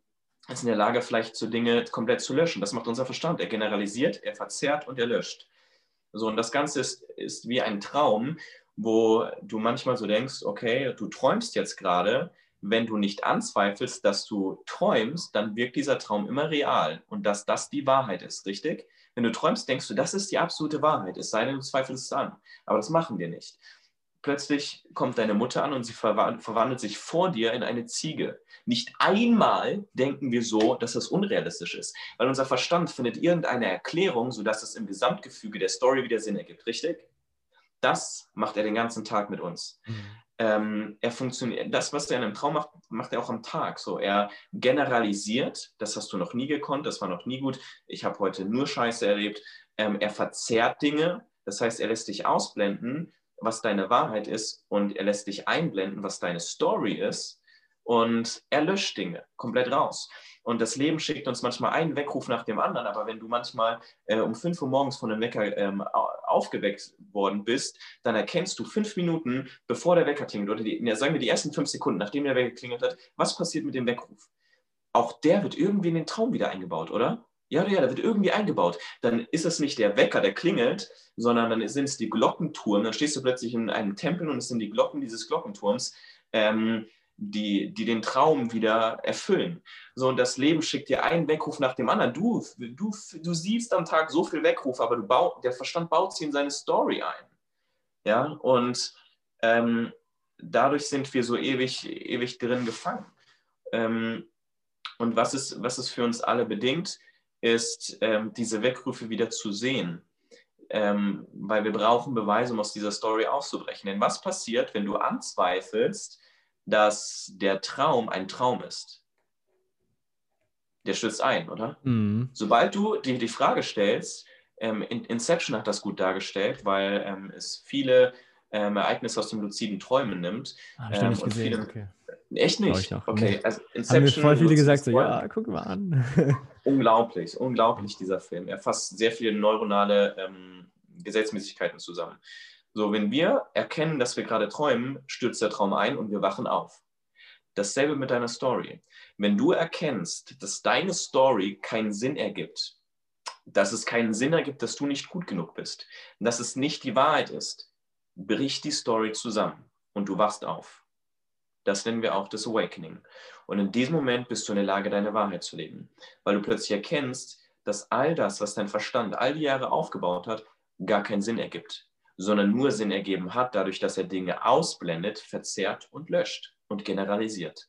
ist in der Lage, vielleicht so Dinge komplett zu löschen. Das macht unser Verstand. Er generalisiert, er verzerrt und er löscht. So, und das Ganze ist, ist wie ein Traum, wo du manchmal so denkst, okay, du träumst jetzt gerade, wenn du nicht anzweifelst, dass du träumst, dann wirkt dieser Traum immer real und dass das die Wahrheit ist, richtig? Wenn du träumst, denkst du, das ist die absolute Wahrheit, es sei denn, du zweifelst es an. Aber das machen wir nicht. Plötzlich kommt deine Mutter an und sie verwandelt sich vor dir in eine Ziege. Nicht einmal denken wir so, dass das unrealistisch ist, weil unser Verstand findet irgendeine Erklärung, sodass es im Gesamtgefüge der Story wieder Sinn ergibt, richtig? Das macht er den ganzen Tag mit uns. Mhm. Ähm, er funktioniert, das, was er in einem Traum macht, macht er auch am Tag. So, er generalisiert, das hast du noch nie gekonnt, das war noch nie gut. Ich habe heute nur Scheiße erlebt. Ähm, er verzerrt Dinge, das heißt, er lässt dich ausblenden, was deine Wahrheit ist, und er lässt dich einblenden, was deine Story ist und er löscht Dinge komplett raus. Und das Leben schickt uns manchmal einen Weckruf nach dem anderen, aber wenn du manchmal äh, um 5 Uhr morgens von einem Wecker ähm, aufgeweckt worden bist, dann erkennst du fünf Minuten, bevor der Wecker klingelt, oder die, sagen wir die ersten fünf Sekunden, nachdem der Wecker geklingelt hat, was passiert mit dem Weckruf? Auch der wird irgendwie in den Traum wieder eingebaut, oder? Ja, ja, da wird irgendwie eingebaut. Dann ist es nicht der Wecker, der klingelt, sondern dann sind es die Glockenturm. Dann stehst du plötzlich in einem Tempel und es sind die Glocken dieses Glockenturms, ähm, die, die den Traum wieder erfüllen. So, und das Leben schickt dir einen Weckruf nach dem anderen. Du, du, du siehst am Tag so viel Weckruf, aber du bau, der Verstand baut sie in seine Story ein. Ja, und ähm, dadurch sind wir so ewig, ewig drin gefangen. Ähm, und was es, was es für uns alle bedingt, ist, ähm, diese Weckrufe wieder zu sehen. Ähm, weil wir brauchen Beweise, um aus dieser Story auszubrechen. Denn was passiert, wenn du anzweifelst, dass der Traum ein Traum ist? Der stürzt ein, oder? Mhm. Sobald du dir die Frage stellst, ähm, Inception hat das gut dargestellt, weil ähm, es viele ähm, Ereignisse aus dem luziden Träumen nimmt. Ah, ähm, und gesehen, viele, okay. Echt nicht? Okay, also Inception. Haben mir voll viele gesagt, so, ja, guck mal an. unglaublich, unglaublich dieser Film. Er fasst sehr viele neuronale ähm, Gesetzmäßigkeiten zusammen. So, wenn wir erkennen, dass wir gerade träumen, stürzt der Traum ein und wir wachen auf. Dasselbe mit deiner Story. Wenn du erkennst, dass deine Story keinen Sinn ergibt, dass es keinen Sinn ergibt, dass du nicht gut genug bist, dass es nicht die Wahrheit ist, bricht die Story zusammen und du wachst auf. Das nennen wir auch das Awakening. Und in diesem Moment bist du in der Lage, deine Wahrheit zu leben, weil du plötzlich erkennst, dass all das, was dein Verstand all die Jahre aufgebaut hat, gar keinen Sinn ergibt, sondern nur Sinn ergeben hat, dadurch, dass er Dinge ausblendet, verzerrt und löscht und generalisiert.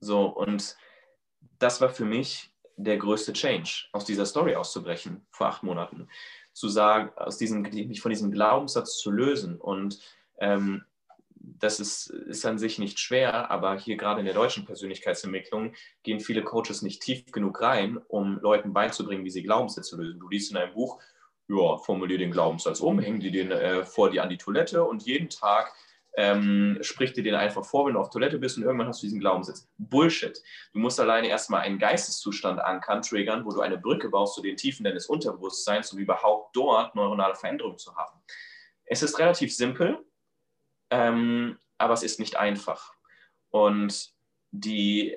So, und das war für mich der größte Change, aus dieser Story auszubrechen vor acht Monaten. Zu sagen, aus diesem, mich von diesem Glaubenssatz zu lösen und ähm, das ist, ist an sich nicht schwer, aber hier gerade in der deutschen Persönlichkeitsentwicklung gehen viele Coaches nicht tief genug rein, um Leuten beizubringen, wie sie Glaubenssätze lösen. Du liest in einem Buch, ja, formulier den Glaubenssatz um, häng dir den äh, vor dir an die Toilette und jeden Tag ähm, sprich dir den einfach vor, wenn du auf Toilette bist und irgendwann hast du diesen Glaubenssatz. Bullshit. Du musst alleine erstmal einen Geisteszustand ankern, triggern, wo du eine Brücke baust zu den Tiefen deines Unterbewusstseins, um überhaupt dort neuronale Veränderungen zu haben. Es ist relativ simpel, ähm, aber es ist nicht einfach. Und die,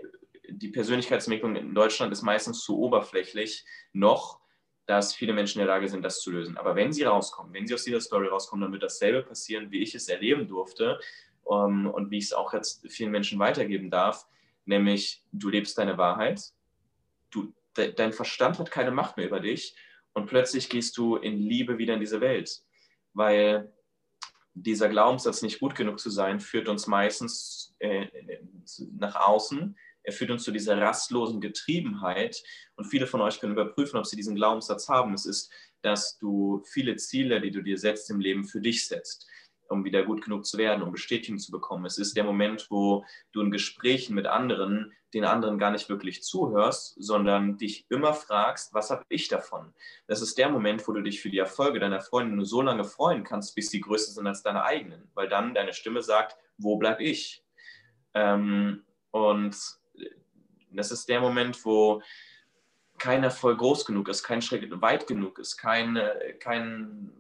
die Persönlichkeitsentwicklung in Deutschland ist meistens zu oberflächlich noch, dass viele Menschen in der Lage sind, das zu lösen. Aber wenn sie rauskommen, wenn sie aus dieser Story rauskommen, dann wird dasselbe passieren, wie ich es erleben durfte um, ähm, und wie ich es auch jetzt vielen Menschen weitergeben darf, nämlich du lebst deine Wahrheit, du, de, dein Verstand hat keine Macht mehr über dich und plötzlich gehst du in Liebe wieder in diese Welt, weil dieser Glaubenssatz, nicht gut genug zu sein, führt uns meistens äh, nach außen. Er führt uns zu dieser rastlosen Getriebenheit. Und viele von euch können überprüfen, ob sie diesen Glaubenssatz haben. Es ist, dass du viele Ziele, die du dir setzt im Leben, für dich setzt um wieder gut genug zu werden, um Bestätigung zu bekommen. Es ist der Moment, wo du in Gesprächen mit anderen den anderen gar nicht wirklich zuhörst, sondern dich immer fragst, was habe ich davon? Das ist der Moment, wo du dich für die Erfolge deiner Freunde nur so lange freuen kannst, bis die größer sind als deine eigenen, weil dann deine Stimme sagt, wo bleib ich? Ähm, und das ist der Moment, wo kein Erfolg groß genug ist, kein Schritt weit genug ist, kein, kein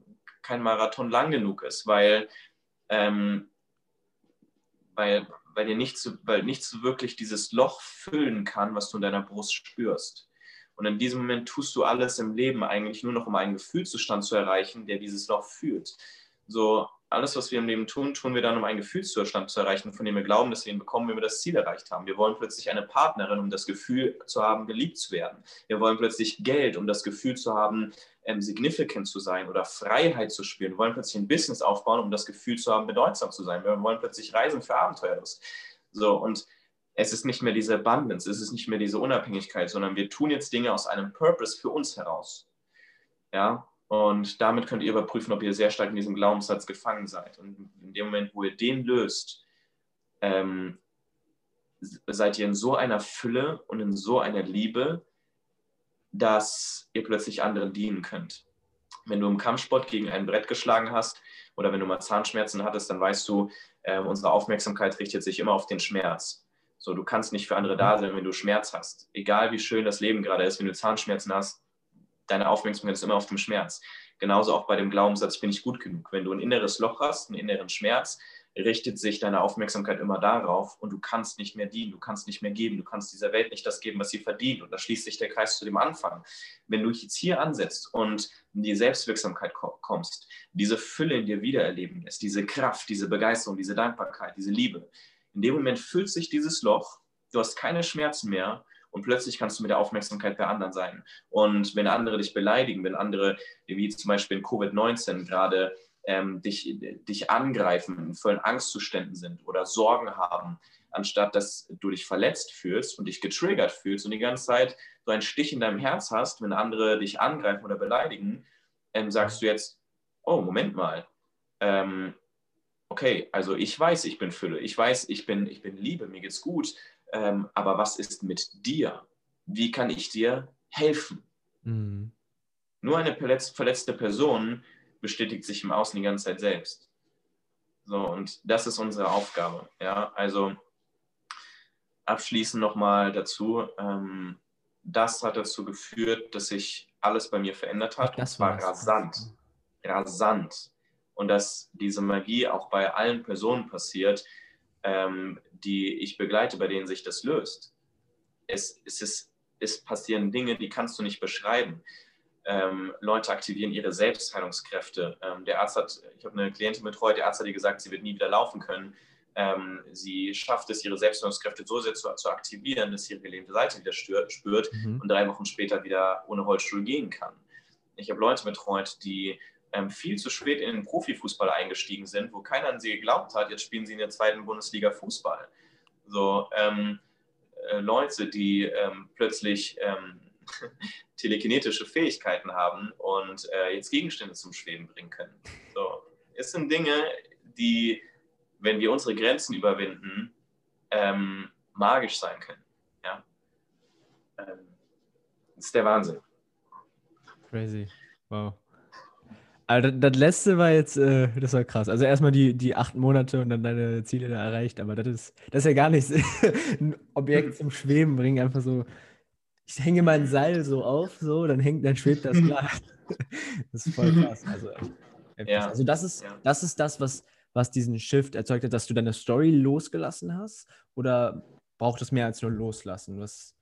kein Marathon lang genug ist, weil, ähm, weil, weil dir nichts, weil nichts wirklich dieses Loch füllen kann, was du in deiner Brust spürst. Und in diesem Moment tust du alles im Leben eigentlich nur noch, um einen Gefühlszustand zu erreichen, der dieses Loch fühlt. So, alles, was wir im Leben tun, tun wir dann, um einen Gefühlszustand zu erreichen, von dem wir glauben, dass wir ihn bekommen, wenn wir das Ziel erreicht haben. Wir wollen plötzlich eine Partnerin, um das Gefühl zu haben, geliebt zu werden. Wir wollen plötzlich Geld, um das Gefühl zu haben, ähm, significant zu sein oder Freiheit zu spüren. Wir wollen plötzlich ein Business aufbauen, um das Gefühl zu haben, bedeutsam zu sein. Wir wollen plötzlich reisen für Abenteuerlust. So, und es ist nicht mehr diese Abundance, es ist nicht mehr diese Unabhängigkeit, sondern wir tun jetzt Dinge aus einem Purpose für uns heraus. Ja, und damit könnt ihr überprüfen, ob ihr sehr stark in diesem Glaubenssatz gefangen seid. Und in dem Moment, wo ihr den löst, ähm, seid ihr in so einer Fülle und in so einer Liebe, dass ihr plötzlich anderen dienen könnt. Wenn du im Kampfsport gegen ein Brett geschlagen hast oder wenn du mal Zahnschmerzen hattest, dann weißt du, äh, unsere Aufmerksamkeit richtet sich immer auf den Schmerz. So, du kannst nicht für andere da sein, wenn du Schmerz hast. Egal wie schön das Leben gerade ist, wenn du Zahnschmerzen hast, deine Aufmerksamkeit ist immer auf dem Schmerz. Genauso auch bei dem Glaubenssatz, ich bin nicht gut genug. Wenn du ein inneres Loch hast, einen inneren Schmerz, richtet sich deine Aufmerksamkeit immer darauf und du kannst nicht mehr dienen, du kannst nicht mehr geben, du kannst dieser Welt nicht das geben, was sie verdient. Und da schließt sich der Kreis zu dem Anfang. Wenn du jetzt hier ansetzt und in die Selbstwirksamkeit kommst, diese Fülle in dir wiedererleben lässt, diese Kraft, diese Begeisterung, diese Dankbarkeit, diese Liebe, in dem Moment füllt sich dieses Loch, du hast keine Schmerzen mehr und plötzlich kannst du mit der Aufmerksamkeit bei anderen sein. Und wenn andere dich beleidigen, wenn andere, wie zum Beispiel in Covid-19 gerade ähm, dich, dich angreifen, in vollen Angstzuständen sind oder Sorgen haben, anstatt dass du dich verletzt fühlst und dich getriggert fühlst und die ganze Zeit so einen Stich in deinem Herz hast, wenn andere dich angreifen oder beleidigen, ähm, sagst du jetzt, oh, Moment mal, ähm, okay, also ich weiß, ich bin Fülle, ich weiß, ich bin, ich bin Liebe, mir geht's gut, ähm, aber was ist mit dir? Wie kann ich dir helfen? Mhm. Nur eine verletzte Person bestätigt sich im Außen die ganze Zeit selbst. So, und das ist unsere Aufgabe. Ja, also abschließend nochmal dazu, ähm, das hat dazu geführt, dass sich alles bei mir verändert hat. Das war rasant. Rasant. Und dass diese Magie auch bei allen Personen passiert, ähm, die ich begleite, bei denen sich das löst. Es, es, ist, es passieren Dinge, die kannst du nicht beschreiben ähm, Leute aktivieren ihre Selbstheilungskräfte. Ähm, der Arzt hat, ich habe eine Klientin betreut, der Arzt hat ihr gesagt, sie wird nie wieder laufen können. Ähm, sie schafft es, ihre Selbstheilungskräfte so sehr zu, zu, aktivieren, dass sie ihre gelähmte Seite wieder stört, spürt mhm. und drei Wochen später wieder ohne Rollstuhl gehen kann. Ich habe Leute betreut, die viel zu spät in den Profifußball eingestiegen sind, wo keiner an sie geglaubt hat, jetzt spielen sie in der zweiten Bundesliga Fußball. So, ähm, äh, Leute, die ähm, plötzlich ähm, telekinetische Fähigkeiten haben und äh, jetzt Gegenstände zum Schweben bringen können. So, es sind Dinge, die, wenn wir unsere Grenzen überwinden, ähm, magisch sein können. Ja? Ähm, das ist der Wahnsinn. Crazy. Wow. Also das, letzte war jetzt, äh, das war krass. Also erstmal die, die acht Monate und dann deine Ziele da erreicht, aber das ist, das ist ja gar nichts. ein Objekt zum Schweben bringen, einfach so ich hänge mein Seil so auf, so, dann hängt, dann schwebt das klar. das ist voll krass. Also, ja. also das ist, ja. das ist das, was, was diesen Shift erzeugt hat, dass du deine Story losgelassen hast? Oder braucht es mehr als nur loslassen? Was,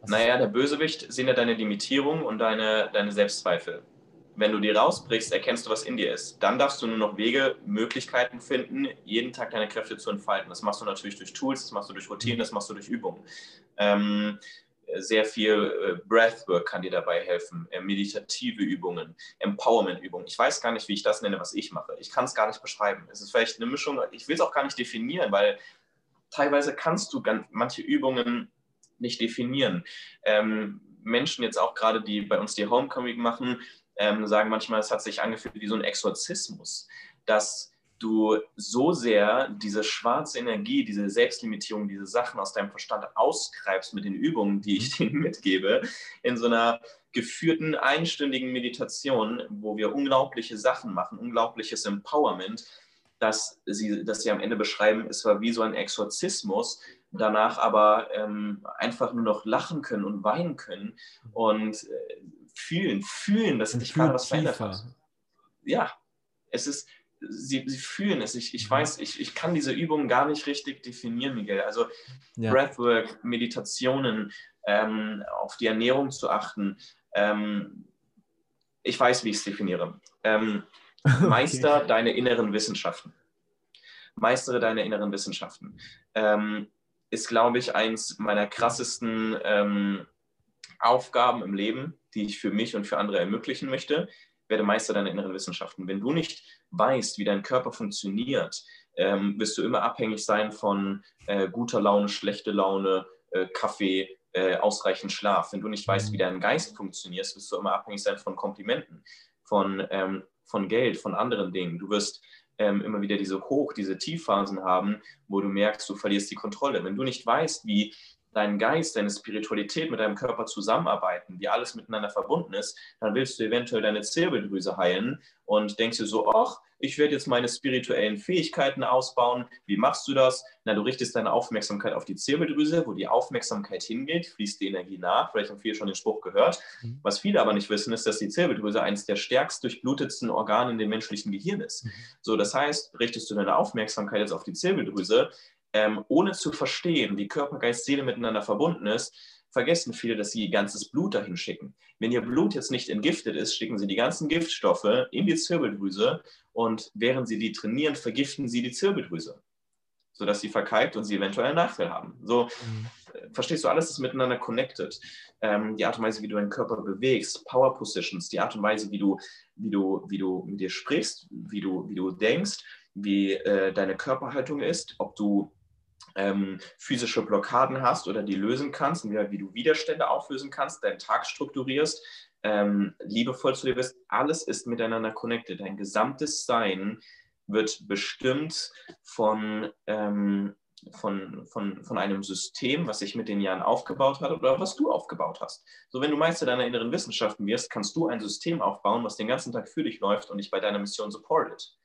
was naja, der Bösewicht sind ja deine Limitierung und deine, deine Selbstzweifel. Wenn du die rausbrichst, erkennst du, was in dir ist. Dann darfst du nur noch Wege, Möglichkeiten finden, jeden Tag deine Kräfte zu entfalten. Das machst du natürlich durch Tools, das machst du durch Routinen, das machst du durch Übungen. Ähm, sehr viel äh, Breathwork kann dir dabei helfen, äh, meditative Übungen, Empowerment-Übungen. Ich weiß gar nicht, wie ich das nenne, was ich mache. Ich kann es gar nicht beschreiben. Es ist vielleicht eine Mischung, ich will es auch gar nicht definieren, weil teilweise kannst du manche Übungen nicht definieren. Ähm, Menschen jetzt auch gerade, die bei uns die Homecoming machen, ähm, sagen manchmal, es hat sich angefühlt wie so ein Exorzismus, dass du so sehr diese schwarze Energie, diese Selbstlimitierung, diese Sachen aus deinem Verstand auskreibst mit den Übungen, die ich mhm. dir mitgebe, in so einer geführten einstündigen Meditation, wo wir unglaubliche Sachen machen, unglaubliches Empowerment, dass sie, dass sie am Ende beschreiben, es war wie so ein Exorzismus, danach aber ähm, einfach nur noch lachen können und weinen können und äh, fühlen, fühlen, dass sich gerade was verändert hat. Ja, es ist, sie, sie fühlen es. Ich, ich mhm. weiß, ich, ich kann diese Übungen gar nicht richtig definieren, Miguel. Also ja. Breathwork, Meditationen, ähm, auf die Ernährung zu achten. Ähm, ich weiß, wie ich es definiere. Ähm, meister okay. deine inneren Wissenschaften. Meistere deine inneren Wissenschaften. Ähm, ist, glaube ich, eins meiner krassesten ähm, Aufgaben im Leben, die ich für mich und für andere ermöglichen möchte werde Meister deiner inneren Wissenschaften. Wenn du nicht weißt, wie dein Körper funktioniert, ähm, wirst du immer abhängig sein von äh, guter Laune, schlechter Laune, äh, Kaffee, äh, ausreichend Schlaf. Wenn du nicht weißt, wie dein Geist funktioniert, wirst du immer abhängig sein von Komplimenten, von, ähm, von Geld, von anderen Dingen. Du wirst ähm, immer wieder diese Hoch-, diese Tiefphasen haben, wo du merkst, du verlierst die Kontrolle. Wenn du nicht weißt, wie dein Geist, deine Spiritualität mit deinem Körper zusammenarbeiten, wie alles miteinander verbunden ist, dann willst du eventuell deine Zirbeldrüse heilen und denkst dir so, ach, ich werde jetzt meine spirituellen Fähigkeiten ausbauen. Wie machst du das? Na, du richtest deine Aufmerksamkeit auf die Zirbeldrüse, wo die Aufmerksamkeit hingeht, fließt die Energie nach. Vielleicht haben viele schon den Spruch gehört. Mhm. Was viele aber nicht wissen, ist, dass die Zirbeldrüse eines der stärkst durchblutetsten Organe in dem menschlichen Gehirn ist. Mhm. So, das heißt, richtest du deine Aufmerksamkeit jetzt auf die Zirbeldrüse, ähm, ohne zu verstehen, wie Körper, Geist, Seele miteinander verbunden ist, vergessen viele, dass sie ihr ganzes Blut dahin schicken. Wenn ihr Blut jetzt nicht entgiftet ist, schicken sie die ganzen Giftstoffe in die Zirbeldrüse und während sie die trainieren, vergiften sie die Zirbeldrüse, sodass sie verkalkt und sie eventuell einen Nachteil haben. So, mhm. Äh, verstehst du, alles ist miteinander connected. Ähm, die Art und Weise, wie du deinen Körper bewegst, Power Positions, die Art und Weise, wie du, wie du, wie du mit dir sprichst, wie du, wie du denkst, wie äh, deine Körperhaltung ist, ob du ähm, physische Blockaden hast oder die lösen kannst, wie, du Widerstände auflösen kannst, deinen Tag strukturierst, ähm, liebevoll zu dir bist, alles ist miteinander connected. Dein gesamtes Sein wird bestimmt von, ähm, von, von, von einem System, was sich mit den Jahren aufgebaut hat oder was du aufgebaut hast. So, wenn du Meister deiner inneren Wissenschaften wirst, kannst du ein System aufbauen, was den ganzen Tag für dich läuft und dich bei deiner Mission supportet.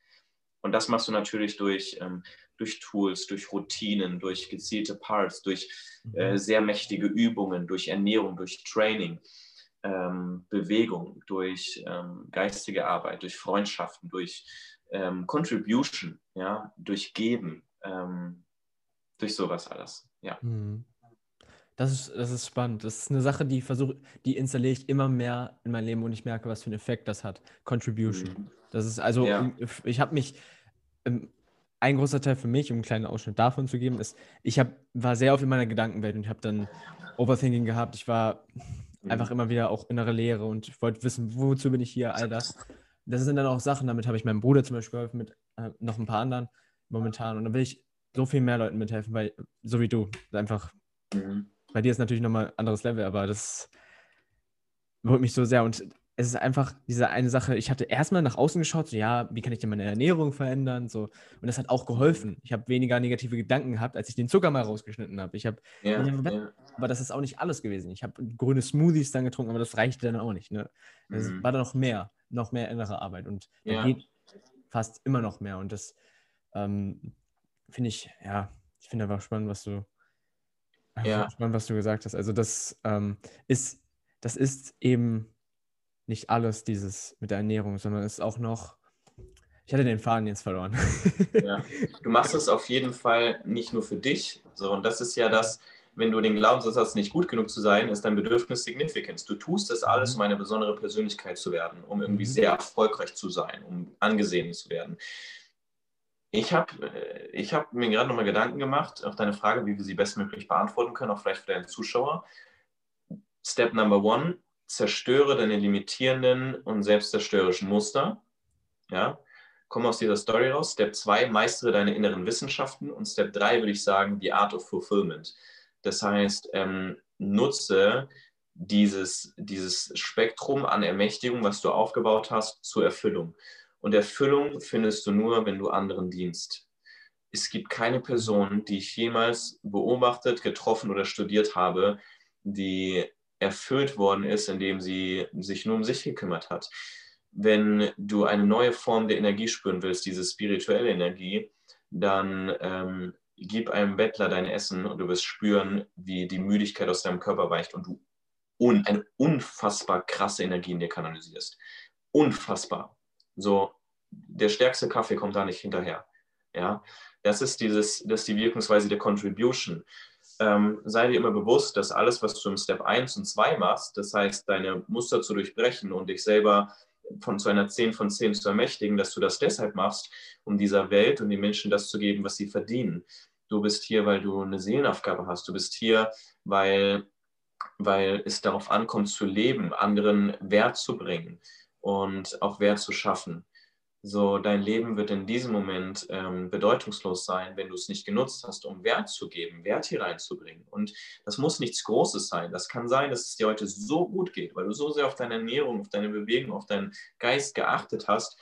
Und das machst du natürlich durch ähm, durch Tools, durch Routinen, durch gezielte Parts, durch äh, mhm. sehr mächtige Übungen, durch Ernährung, durch Training, ähm, Bewegung, durch ähm, geistige Arbeit, durch Freundschaften, durch ähm, Contribution, ja, durch Geben, ähm, durch sowas alles. Ja. Mhm. Das ist, das ist spannend. Das ist eine Sache, die versuche, die installiere ich immer mehr in mein Leben und ich merke, was für einen Effekt das hat. Contribution. Mhm. Das ist also, ja. ich habe mich ein großer Teil für mich, um einen kleinen Ausschnitt davon zu geben, ist, ich hab, war sehr oft in meiner Gedankenwelt und ich habe dann Overthinking gehabt. Ich war mhm. einfach immer wieder auch innere Leere und ich wollte wissen, wozu bin ich hier, all das. Das sind dann auch Sachen, damit habe ich meinem Bruder zum Beispiel geholfen, mit äh, noch ein paar anderen momentan. Und dann will ich so viel mehr Leuten mithelfen, weil, so wie du, einfach, mhm. Bei dir ist natürlich nochmal ein anderes Level, aber das holt mich so sehr. Und es ist einfach diese eine Sache, ich hatte erstmal nach außen geschaut, so ja, wie kann ich denn meine Ernährung verändern, so und das hat auch geholfen. Ich habe weniger negative Gedanken gehabt, als ich den Zucker mal rausgeschnitten habe. Ich habe, ja, ja. aber das ist auch nicht alles gewesen. Ich habe grüne Smoothies dann getrunken, aber das reichte dann auch nicht. Ne? Es mhm. war dann noch mehr, noch mehr innere Arbeit und da ja. geht fast immer noch mehr und das ähm, finde ich, ja, ich finde einfach spannend, was du, ja. spannend, was du gesagt hast. Also das ähm, ist, das ist eben nicht alles dieses mit der Ernährung, sondern es ist auch noch. Ich hatte den Faden jetzt verloren. Ja. Du machst es auf jeden Fall nicht nur für dich. So, und das ist ja das, wenn du den Glaubenssatz hast, nicht gut genug zu sein, ist dein Bedürfnis Significance. Du tust das alles, um eine besondere Persönlichkeit zu werden, um irgendwie mhm. sehr erfolgreich zu sein, um angesehen zu werden. Ich habe äh, ich hab mir gerade nochmal Gedanken gemacht auf deine Frage, wie wir sie bestmöglich beantworten können, auch vielleicht für deine Zuschauer. Step number one, zerstöre deine limitierenden und selbstzerstörerischen Muster. Ja, komm aus dieser Story raus. Step 2, meistere deine inneren Wissenschaften. Und Step 3 würde ich sagen, die Art of Fulfillment. Das heißt, ähm, nutze dieses, dieses Spektrum an Ermächtigung, was du aufgebaut hast, zur Erfüllung. Und Erfüllung findest du nur, wenn du anderen dienst. Es gibt keine Person, die ich jemals beobachtet, getroffen oder studiert habe, die erfüllt worden ist, indem sie sich nur um sich gekümmert hat. Wenn du eine neue Form der Energie spüren willst, diese spirituelle Energie, dann ähm, gib einem Bettler dein Essen und du wirst spüren, wie die Müdigkeit aus deinem Körper weicht und du un eine unfassbar krasse Energie in dir kanalisierst. Unfassbar. So, der stärkste Kaffee kommt da nicht hinterher. Ja, das ist dieses, das ist die Wirkungsweise der Contribution ähm, sei dir immer bewusst, dass alles, was du im Step 1 und 2 machst, das heißt, deine Muster zu durchbrechen und dich selber von zu einer 10 von 10 zu ermächtigen, dass du das deshalb machst, um dieser Welt und den Menschen das zu geben, was sie verdienen. Du bist hier, weil du eine Seelenaufgabe hast. Du bist hier, weil, weil es darauf ankommt zu leben, anderen Wert zu bringen und auch Wert zu schaffen. So, dein Leben wird in diesem Moment ähm, bedeutungslos sein, wenn du es nicht genutzt hast, um Wert zu geben, Wert hier reinzubringen. Und das muss nichts Großes sein. Das kann sein, dass es dir heute so gut geht, weil du so sehr auf deine Ernährung, auf deine Bewegung, auf deinen Geist geachtet hast,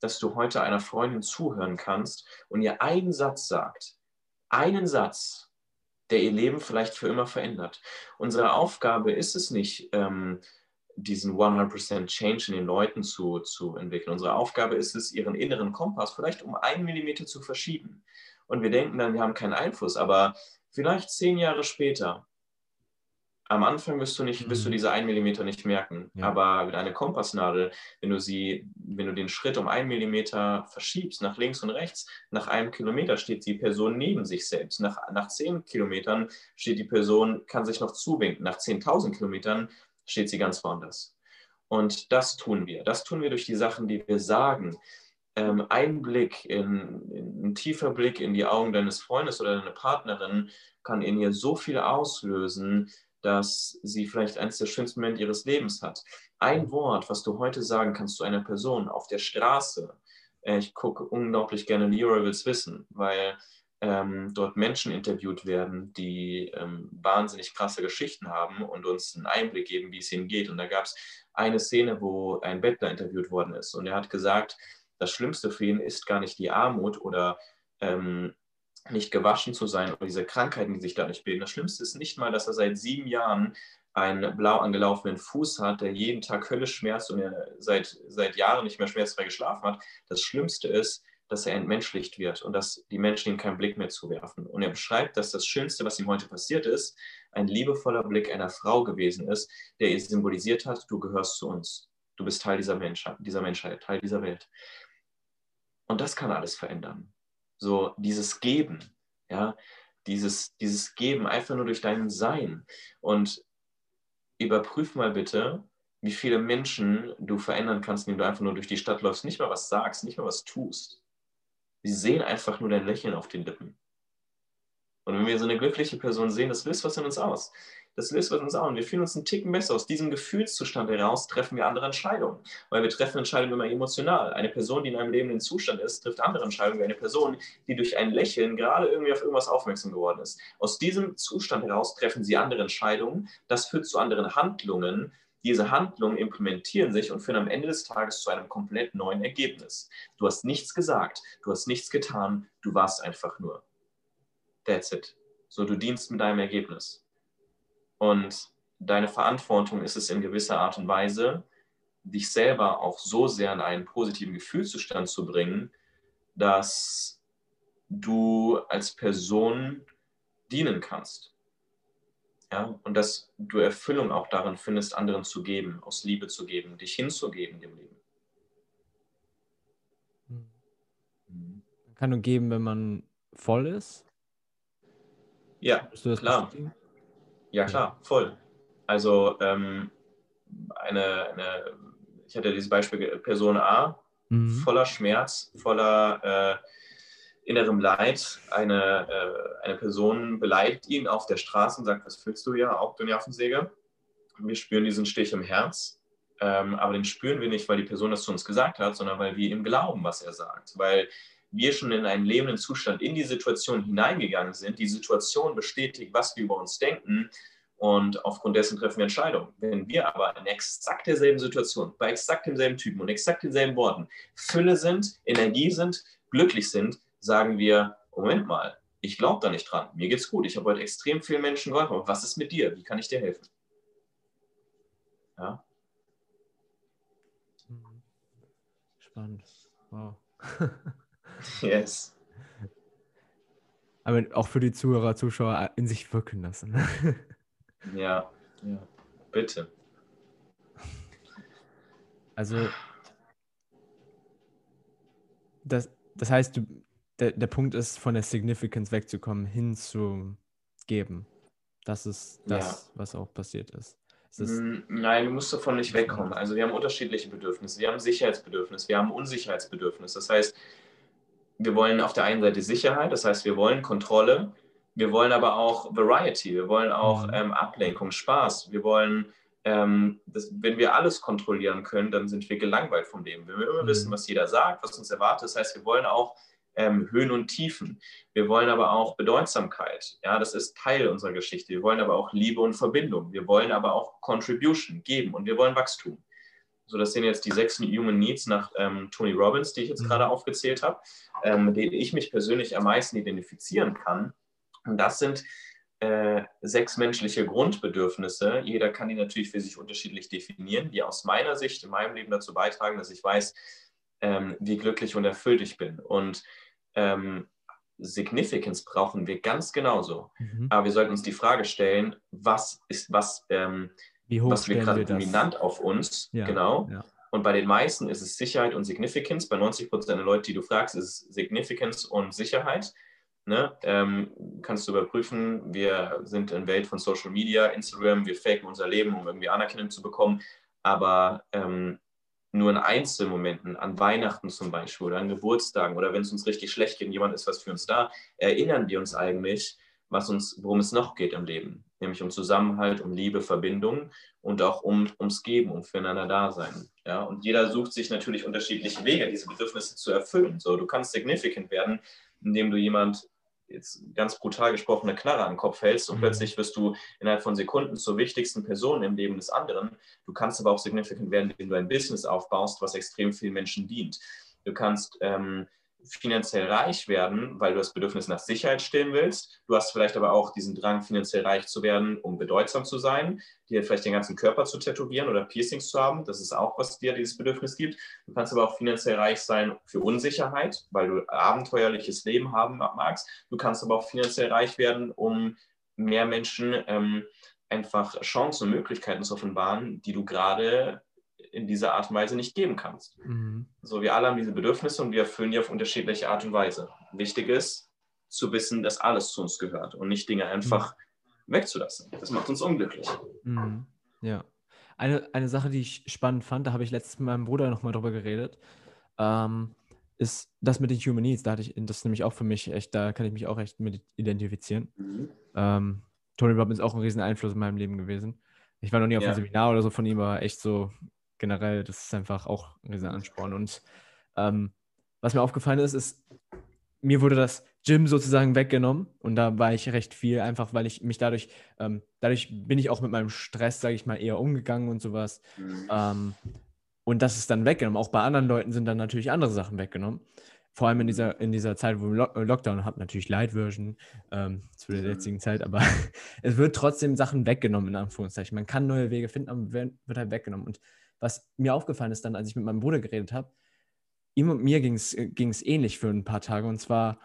dass du heute einer Freundin zuhören kannst und ihr einen Satz sagt. Einen Satz. der ihr Leben vielleicht für immer verändert. Unsere Aufgabe ist es nicht, ähm, diesen 100% Change in den Leuten zu, zu entwickeln. Unsere Aufgabe ist es, ihren inneren Kompass vielleicht um einen Millimeter zu verschieben. Und wir denken dann, wir haben keinen Einfluss, aber vielleicht zehn Jahre später, am Anfang wirst du nicht, wirst du mhm. diese einen Millimeter nicht merken. Ja. Aber mit einer Kompassnadel, wenn du sie, wenn du den Schritt um einen Millimeter verschiebst, nach links und rechts, nach einem Kilometer steht die Person neben sich selbst. Nach, nach zehn Kilometern steht die Person, kann sich noch zuwinken. Nach 10.000 Kilometern steht sie ganz woanders. Und das tun wir. Das tun wir durch die Sachen, die wir sagen. Ähm, ein Blick, in, in, ein tiefer Blick in die Augen deines Freundes oder deiner Partnerin kann in ihr so viel auslösen, dass sie vielleicht eines der schönsten Momente ihres Lebens hat. Ein Wort, was du heute sagen kannst zu einer Person auf der Straße. Äh, ich gucke unglaublich gerne Leroy Wills Wissen, weil ähm, dort Menschen interviewt werden, die ähm, wahnsinnig krasse Geschichten haben und uns einen Einblick geben, wie es ihnen geht. Und da gab es eine Szene, wo ein Bettler interviewt worden ist und er hat gesagt, das Schlimmste für ihn ist gar nicht die Armut oder ähm, nicht gewaschen zu sein oder diese Krankheiten, die sich dadurch bilden. Das Schlimmste ist nicht mal, dass er seit sieben Jahren einen blau angelaufenen Fuß hat, der jeden Tag höllisch schmerzt und er seit, seit Jahren nicht mehr schmerzfrei geschlafen hat. Das Schlimmste ist, dass er entmenschlicht wird und dass die Menschen ihm keinen Blick mehr zuwerfen. Und er beschreibt, dass das Schönste, was ihm heute passiert ist, ein liebevoller Blick einer Frau gewesen ist, der ihr symbolisiert hat, du gehörst zu uns. Du bist Teil dieser Menschheit, dieser Menschheit, Teil dieser Welt. Und das kann alles verändern. So dieses Geben, ja, dieses, dieses Geben einfach nur durch dein Sein. Und überprüf mal bitte, wie viele Menschen du verändern kannst, indem du einfach nur durch die Stadt läufst, nicht mal was sagst, nicht mal was tust. Sie sehen einfach nur dein Lächeln auf den Lippen. Und wenn wir so eine glückliche Person sehen, das löst was in uns aus das löst was uns an. Wir fühlen uns einen Ticken besser. Aus diesem Gefühlszustand heraus treffen wir andere Entscheidungen. Weil wir treffen Entscheidungen immer emotional. Eine Person, die in einem lebenden Zustand ist, trifft andere Entscheidungen wie eine Person, die durch ein Lächeln gerade irgendwie auf irgendwas aufmerksam geworden ist. Aus diesem Zustand heraus treffen sie andere Entscheidungen. Das führt zu anderen Handlungen. Diese Handlungen implementieren sich und führen am Ende des Tages zu einem komplett neuen Ergebnis. Du hast nichts gesagt, du hast nichts getan, du warst einfach nur. That's it. So, du dienst mit deinem Ergebnis. Und deine Verantwortung ist es in gewisser Art und Weise, dich selber auch so sehr in einen positiven Gefühlszustand zu bringen, dass du als Person dienen kannst. Ja, und dass du Erfüllung auch darin findest, anderen zu geben, aus Liebe zu geben, dich hinzugeben dem Leben. Man kann nur geben, wenn man voll ist. Ja, klar. Ja, klar, voll. Also ähm, eine, eine, ich hatte dieses Beispiel Person A, mhm. voller Schmerz, voller äh, innerem Leid. Eine, äh, eine Person beleidigt ihn auf der Straße und sagt, was fühlst du ja, auch du Nervensäge? Wir spüren diesen Stich im Herz, ähm, aber den spüren wir nicht, weil die Person das zu uns gesagt hat, sondern weil wir ihm glauben, was er sagt. Weil wir schon in einen lebenden Zustand in die Situation hineingegangen sind, die Situation bestätigt, was wir über uns denken und aufgrund dessen treffen wir Entscheidungen. Wenn wir aber in exakt derselben Situation, bei exakt demselben Typen und exakt denselben Worten Fülle sind, Energie sind, glücklich sind, sagen wir, Moment mal, ich glaube da nicht dran, mir geht's gut, ich habe heute extrem vielen Menschen geholfen, was ist mit dir? Wie kann ich dir helfen? Ja. Spannend. Wow. yes. Aber auch für die Zuhörer, Zuschauer in sich wirken lassen. ja, ja, bitte. Also, das, das heißt, du, der, der Punkt ist, von der Significance wegzukommen, hin zu geben. Das ist das, ja. was auch passiert ist. ist. Mm, nein, du musst davon nicht wegkommen. Also wir haben unterschiedliche Bedürfnisse. Wir haben Sicherheitsbedürfnis, wir haben Unsicherheitsbedürfnis. Das heißt, wir wollen auf der einen Seite Sicherheit, das heißt, wir wollen Kontrolle, wir wollen aber auch Variety, wir wollen auch mhm. ähm, Ablenkung, Spaß, wir wollen, ähm, das, wenn wir alles kontrollieren können, dann sind wir gelangweilt vom Leben. Wenn wir immer mhm. wissen, was jeder sagt, was uns erwartet, das heißt, wir wollen auch ähm, Höhen und Tiefen. Wir wollen aber auch Bedeutsamkeit. Ja, das ist Teil unserer Geschichte. Wir wollen aber auch Liebe und Verbindung. Wir wollen aber auch Contribution geben und wir wollen Wachstum. So, das sind jetzt die sechs Human Needs nach ähm, Tony Robbins, die ich jetzt mhm. gerade aufgezählt habe, ähm, mit denen ich mich persönlich am meisten identifizieren kann. Und das sind äh, sechs menschliche Grundbedürfnisse. Jeder kann die natürlich für sich unterschiedlich definieren, die aus meiner Sicht in meinem Leben dazu beitragen, dass ich weiß, ähm, wie glücklich und erfüllt ich bin. Und ähm, Significance brauchen wir ganz genauso. Mhm. Aber wir sollten uns die Frage stellen, was ist, was, ähm, was wir gerade dominant auf uns, ja, genau. Ja. Und bei den meisten ist es Sicherheit und Significance. Bei 90 Prozent der Leute, die du fragst, ist es Significance und Sicherheit. Ne? Ähm, kannst du überprüfen, wir sind in Welt von Social Media, Instagram, wir faken unser Leben, um irgendwie Anerkennung zu bekommen. Aber ähm, nur in Einzelmomenten, an Weihnachten zum Beispiel oder an Geburtstagen oder wenn es uns richtig schlecht geht, jemand ist was für uns da, erinnern wir uns eigentlich, was uns, worum es noch geht im Leben, nämlich um Zusammenhalt, um Liebe, Verbindung und auch um, ums Geben, um füreinander da sein. Ja? Und jeder sucht sich natürlich unterschiedliche Wege, diese Bedürfnisse zu erfüllen. So, du kannst significant werden, indem du jemand jetzt ganz brutal gesprochen, eine Knarre den Kopf hältst und mhm. plötzlich wirst du innerhalb von Sekunden zur wichtigsten Person im Leben des anderen. Du kannst aber auch signifikant werden, indem du ein Business aufbaust, was extrem vielen Menschen dient. Du kannst ähm, finanziell reich werden, weil du das Bedürfnis nach Sicherheit stillen willst. Du hast vielleicht aber auch diesen Drang, finanziell reich zu werden, um bedeutsam zu sein, dir vielleicht den ganzen Körper zu tätowieren oder Piercings zu haben. Das ist auch, was dir dieses Bedürfnis gibt. Du kannst aber auch finanziell reich sein für Unsicherheit, weil du abenteuerliches Leben haben magst. Du kannst aber auch finanziell reich werden, um mehr Menschen ähm, einfach Chancen und Möglichkeiten zu offenbaren, die du gerade in dieser Art und Weise nicht geben kannst. Mhm. So, wir alle haben diese Bedürfnisse und wir erfüllen die auf unterschiedliche Art und Weise. Wichtig ist, zu wissen, dass alles zu uns gehört und nicht Dinge einfach mhm. wegzulassen. Das macht uns unglücklich. Mhm. Ja. Eine, eine Sache, die ich spannend fand, da habe ich letztens mit meinem Bruder nochmal drüber geredet, ähm, ist das mit den Human Needs. Da hatte ich, das ist nämlich auch für mich echt, da kann ich mich auch echt mit identifizieren. Mhm. Ähm, Tony Robbins ist auch ein riesen Einfluss in meinem Leben gewesen. Ich war noch nie auf ja. einem Seminar oder so von ihm, aber echt so generell, das ist einfach auch ein riesen Ansporn. Und ähm, was mir aufgefallen ist, ist, mir wurde das Gym sozusagen weggenommen und da war ich recht viel, einfach weil ich mich dadurch, ähm, dadurch bin ich auch mit meinem Stress, sage ich mal, eher umgegangen und sowas. Mhm. Ähm, und das ist dann weggenommen. Auch bei anderen Leuten sind dann natürlich andere Sachen weggenommen. Vor allem in dieser, in dieser Zeit, wo wir Lockdown haben, natürlich Light Version ähm, zu der mhm. jetzigen Zeit, aber es wird trotzdem Sachen weggenommen, in Anführungszeichen. Man kann neue Wege finden, aber wird halt weggenommen. Und was mir aufgefallen ist dann, als ich mit meinem Bruder geredet habe, ihm und mir ging es äh, ähnlich für ein paar Tage. Und zwar,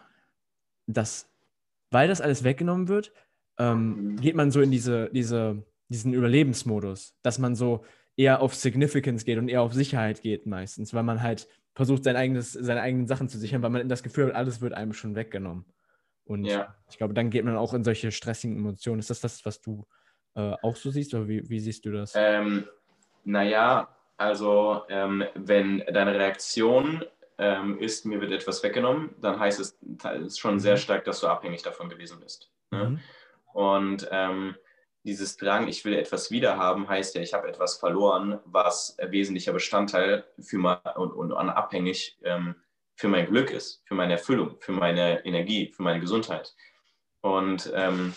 dass, weil das alles weggenommen wird, ähm, mhm. geht man so in diese, diese, diesen Überlebensmodus, dass man so eher auf Significance geht und eher auf Sicherheit geht meistens, weil man halt versucht, sein eigenes, seine eigenen Sachen zu sichern, weil man das Gefühl hat, alles wird einem schon weggenommen. Und ja. ich glaube, dann geht man auch in solche stressigen Emotionen. Ist das das, was du äh, auch so siehst oder wie, wie siehst du das? Ähm, naja, also ähm, wenn deine Reaktion ähm, ist, mir wird etwas weggenommen, dann heißt es schon sehr mhm. stark, dass du abhängig davon gewesen bist. Ne? Mhm. Und ähm, dieses Drang, ich will etwas wiederhaben, heißt ja, ich habe etwas verloren, was wesentlicher Bestandteil für mein, und, und abhängig ähm, für mein Glück ist, für meine Erfüllung, für meine Energie, für meine Gesundheit. Und ähm,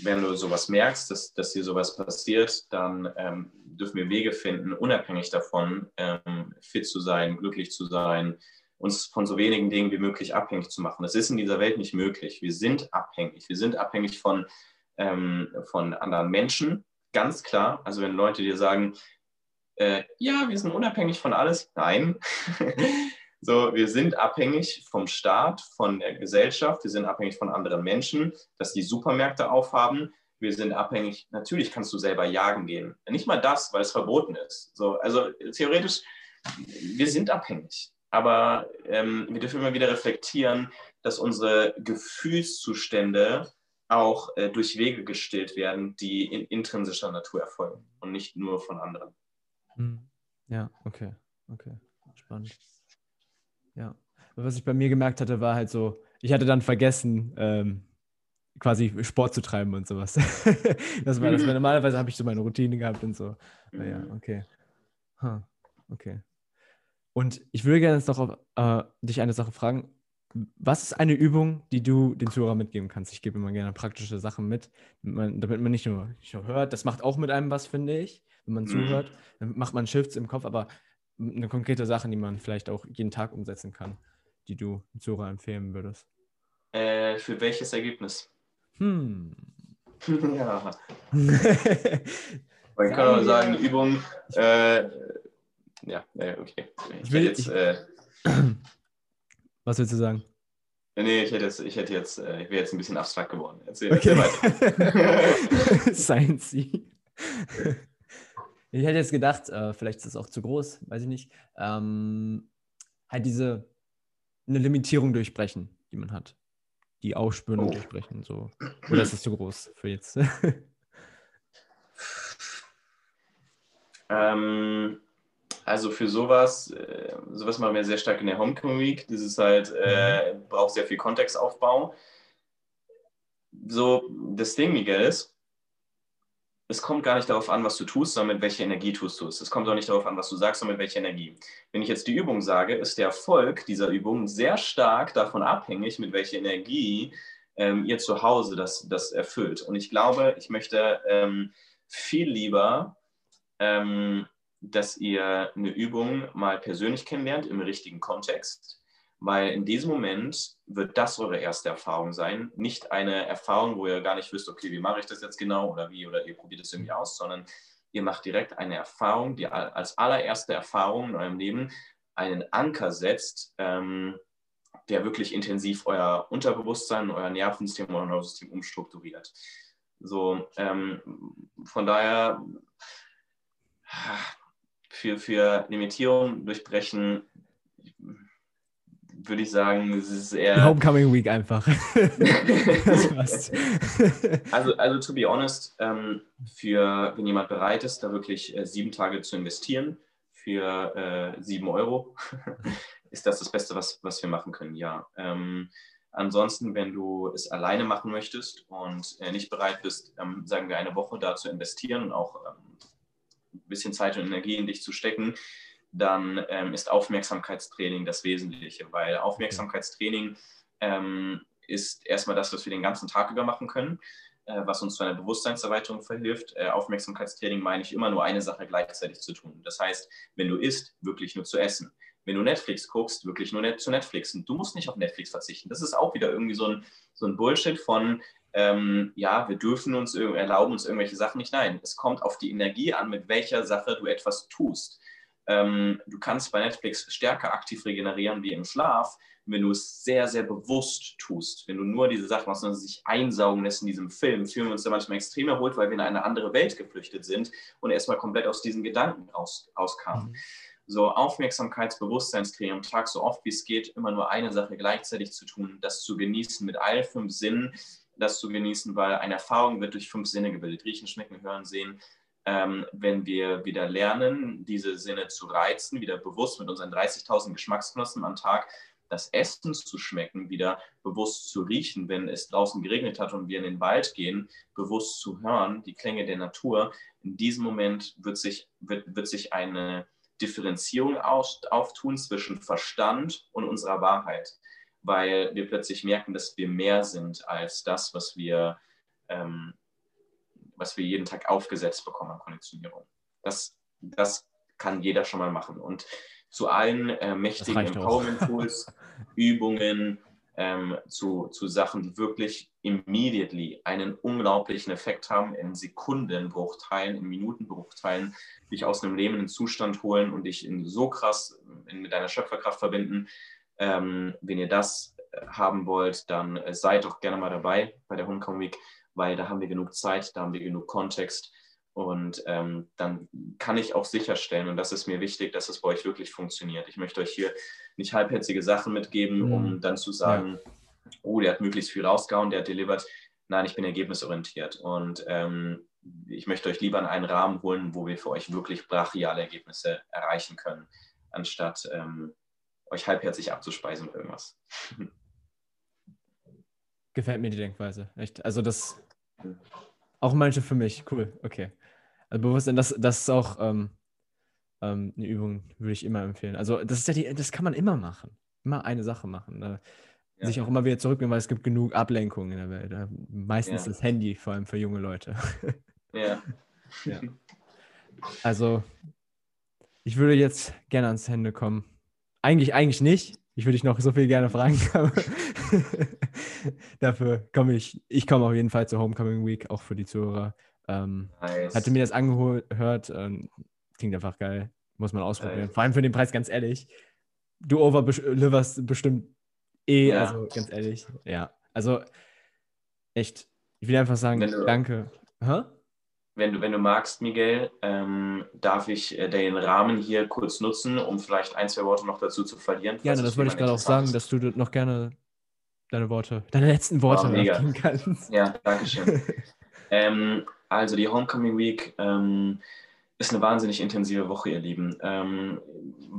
wenn du sowas merkst, dass, dass dir sowas passiert, dann ähm, dürfen wir Wege finden, unabhängig davon ähm, fit zu sein, glücklich zu sein, uns von so wenigen Dingen wie möglich abhängig zu machen. Das ist in dieser Welt nicht möglich. Wir sind abhängig. Wir sind abhängig von, ähm, von anderen Menschen, ganz klar. Also wenn Leute dir sagen, äh, ja, wir sind unabhängig von alles, nein. So, wir sind abhängig vom Staat, von der Gesellschaft, wir sind abhängig von anderen Menschen, dass die Supermärkte aufhaben. Wir sind abhängig, natürlich kannst du selber jagen gehen. Nicht mal das, weil es verboten ist. So, also theoretisch, wir sind abhängig. Aber ähm, wir dürfen immer wieder reflektieren, dass unsere Gefühlszustände auch äh, durch Wege gestillt werden, die in intrinsischer Natur erfolgen und nicht nur von anderen. Hm. Ja, okay, okay, spannend. Ja. Was ich bei mir gemerkt hatte, war halt so, ich hatte dann vergessen, ähm, quasi Sport zu treiben und sowas. das war das, weil normalerweise habe ich so meine Routine gehabt und so. Aber ja, mhm. okay. Huh. Okay. Und ich würde gerne jetzt noch auf, äh, dich eine Sache fragen. Was ist eine Übung, die du den Zuhörern mitgeben kannst? Ich gebe immer gerne praktische Sachen mit, damit man, damit man nicht, nur, nicht, nur, hört. Das macht auch mit einem was, finde ich. Wenn man mhm. zuhört, dann macht man Shifts im Kopf, aber eine konkrete Sache, die man vielleicht auch jeden Tag umsetzen kann, die du Zora empfehlen würdest? Äh, für welches Ergebnis? Hm. ja. Man kann auch sagen, Übung. Äh, ja, okay. Ich, will jetzt. Äh, was willst du sagen? Nee, ich hätte jetzt, ich hätte jetzt, äh, ich wäre jetzt ein bisschen abstrakt geworden. Erzähl, okay. weiter. Science. Ich hätte jetzt gedacht, äh, vielleicht ist es auch zu groß, weiß ich nicht. Ähm, halt diese eine Limitierung durchbrechen, die man hat. Die aufspüren oh. und durchbrechen. So. Oder ist es zu groß für jetzt? ähm, also für sowas, äh, sowas machen wir sehr stark in der Homecoming Week. Das ist halt, äh, mhm. braucht sehr viel Kontextaufbau. So, das Ding, Miguel, ist, es kommt gar nicht darauf an, was du tust, sondern mit welcher Energie tust du es. Es kommt auch nicht darauf an, was du sagst, sondern mit welcher Energie. Wenn ich jetzt die Übung sage, ist der Erfolg dieser Übung sehr stark davon abhängig, mit welcher Energie ähm, ihr zu Hause das, das erfüllt. Und ich glaube, ich möchte ähm, viel lieber ähm, dass ihr eine Übung mal persönlich kennenlernt im richtigen Kontext, weil in diesem Moment wird das eure erste Erfahrung sein. Nicht eine Erfahrung, wo ihr gar nicht wisst, okay, wie mache ich das jetzt genau oder wie oder ihr probiert es irgendwie aus, sondern ihr macht direkt eine Erfahrung, die als allererste Erfahrung in eurem Leben einen Anker setzt, ähm, der wirklich intensiv euer Unterbewusstsein, euer Nervensystem, euer Neurosystem umstrukturiert. So, ähm, von daher für, für Limitierung durchbrechen, würde ich sagen, es ist eher. Homecoming Week einfach. also, also, to be honest, ähm, für wenn jemand bereit ist, da wirklich äh, sieben Tage zu investieren für äh, sieben Euro, ist das das Beste, was, was wir machen können, ja. Ähm, ansonsten, wenn du es alleine machen möchtest und äh, nicht bereit bist, ähm, sagen wir eine Woche da zu investieren und auch ähm, ein bisschen Zeit und Energie in dich zu stecken, dann ähm, ist Aufmerksamkeitstraining das Wesentliche, weil Aufmerksamkeitstraining ähm, ist erstmal das, was wir den ganzen Tag über machen können, äh, was uns zu einer Bewusstseinserweiterung verhilft. Äh, Aufmerksamkeitstraining meine ich immer nur eine Sache gleichzeitig zu tun. Das heißt, wenn du isst, wirklich nur zu essen. Wenn du Netflix guckst, wirklich nur net zu Netflixen. Du musst nicht auf Netflix verzichten. Das ist auch wieder irgendwie so ein, so ein Bullshit von, ähm, ja, wir dürfen uns erlauben uns irgendwelche Sachen nicht. Nein, es kommt auf die Energie an, mit welcher Sache du etwas tust. Ähm, du kannst bei Netflix stärker aktiv regenerieren wie im Schlaf, wenn du es sehr, sehr bewusst tust. Wenn du nur diese Sachen machst und sich einsaugen lässt in diesem Film, fühlen wir uns da manchmal extrem erholt, weil wir in eine andere Welt geflüchtet sind und erstmal komplett aus diesen Gedanken raus, rauskamen. Mhm. So Aufmerksamkeitsbewusstseinstraining am Tag so oft wie es geht, immer nur eine Sache gleichzeitig zu tun, das zu genießen mit allen fünf Sinnen, das zu genießen, weil eine Erfahrung wird durch fünf Sinne gebildet. Riechen, schmecken, hören, sehen. Ähm, wenn wir wieder lernen, diese Sinne zu reizen, wieder bewusst mit unseren 30.000 Geschmacksknospen am Tag das Essen zu schmecken, wieder bewusst zu riechen, wenn es draußen geregnet hat und wir in den Wald gehen, bewusst zu hören, die Klänge der Natur. In diesem Moment wird sich, wird, wird sich eine Differenzierung auftun zwischen Verstand und unserer Wahrheit weil wir plötzlich merken, dass wir mehr sind als das, was wir, ähm, was wir jeden Tag aufgesetzt bekommen an Konditionierung. Das, das kann jeder schon mal machen. Und zu allen äh, mächtigen Empowerment-Tools, Übungen, ähm, zu, zu Sachen, die wirklich immediately einen unglaublichen Effekt haben, in Sekundenbruchteilen, in Minutenbruchteilen, dich aus einem lähmenden Zustand holen und dich in so krass in, mit deiner Schöpferkraft verbinden, ähm, wenn ihr das äh, haben wollt, dann äh, seid doch gerne mal dabei bei der Homecoming Week, weil da haben wir genug Zeit, da haben wir genug Kontext und ähm, dann kann ich auch sicherstellen, und das ist mir wichtig, dass es bei euch wirklich funktioniert. Ich möchte euch hier nicht halbherzige Sachen mitgeben, mhm. um dann zu sagen, oh, der hat möglichst viel rausgehauen, der hat delivered. Nein, ich bin ergebnisorientiert und ähm, ich möchte euch lieber in einen Rahmen holen, wo wir für euch wirklich brachiale Ergebnisse erreichen können, anstatt ähm, euch halbherzig abzuspeisen mit irgendwas. Gefällt mir die Denkweise, echt. Also das auch manche für mich, cool, okay. Also Bewusstsein, das, das ist auch ähm, ähm, eine Übung, würde ich immer empfehlen. Also das ist ja die, das kann man immer machen. Immer eine Sache machen. Ne? Ja. Sich auch immer wieder zurücknehmen, weil es gibt genug Ablenkungen in der Welt. Meistens ja. das Handy, vor allem für junge Leute. Ja. ja. Also, ich würde jetzt gerne ans Hände kommen. Eigentlich, eigentlich nicht. Ich würde dich noch so viel gerne fragen. Dafür komme ich, ich komme auf jeden Fall zur Homecoming Week, auch für die Zuhörer. Ähm, nice. Hatte mir das angehört, ähm, klingt einfach geil, muss man ausprobieren. Nice. Vor allem für den Preis, ganz ehrlich. Du overliverst bestimmt eh, ja. also ganz ehrlich, ja. Also echt, ich will einfach sagen, du, danke. Hä? Wenn du, wenn du magst, Miguel, ähm, darf ich äh, den Rahmen hier kurz nutzen, um vielleicht ein, zwei Worte noch dazu zu verlieren? Ja, das wollte ich gerade auch sagen, dass du noch gerne deine Worte, deine letzten Worte oh, kannst. Ja, danke schön. ähm, also die Homecoming Week ähm, ist eine wahnsinnig intensive Woche, ihr Lieben. Ähm,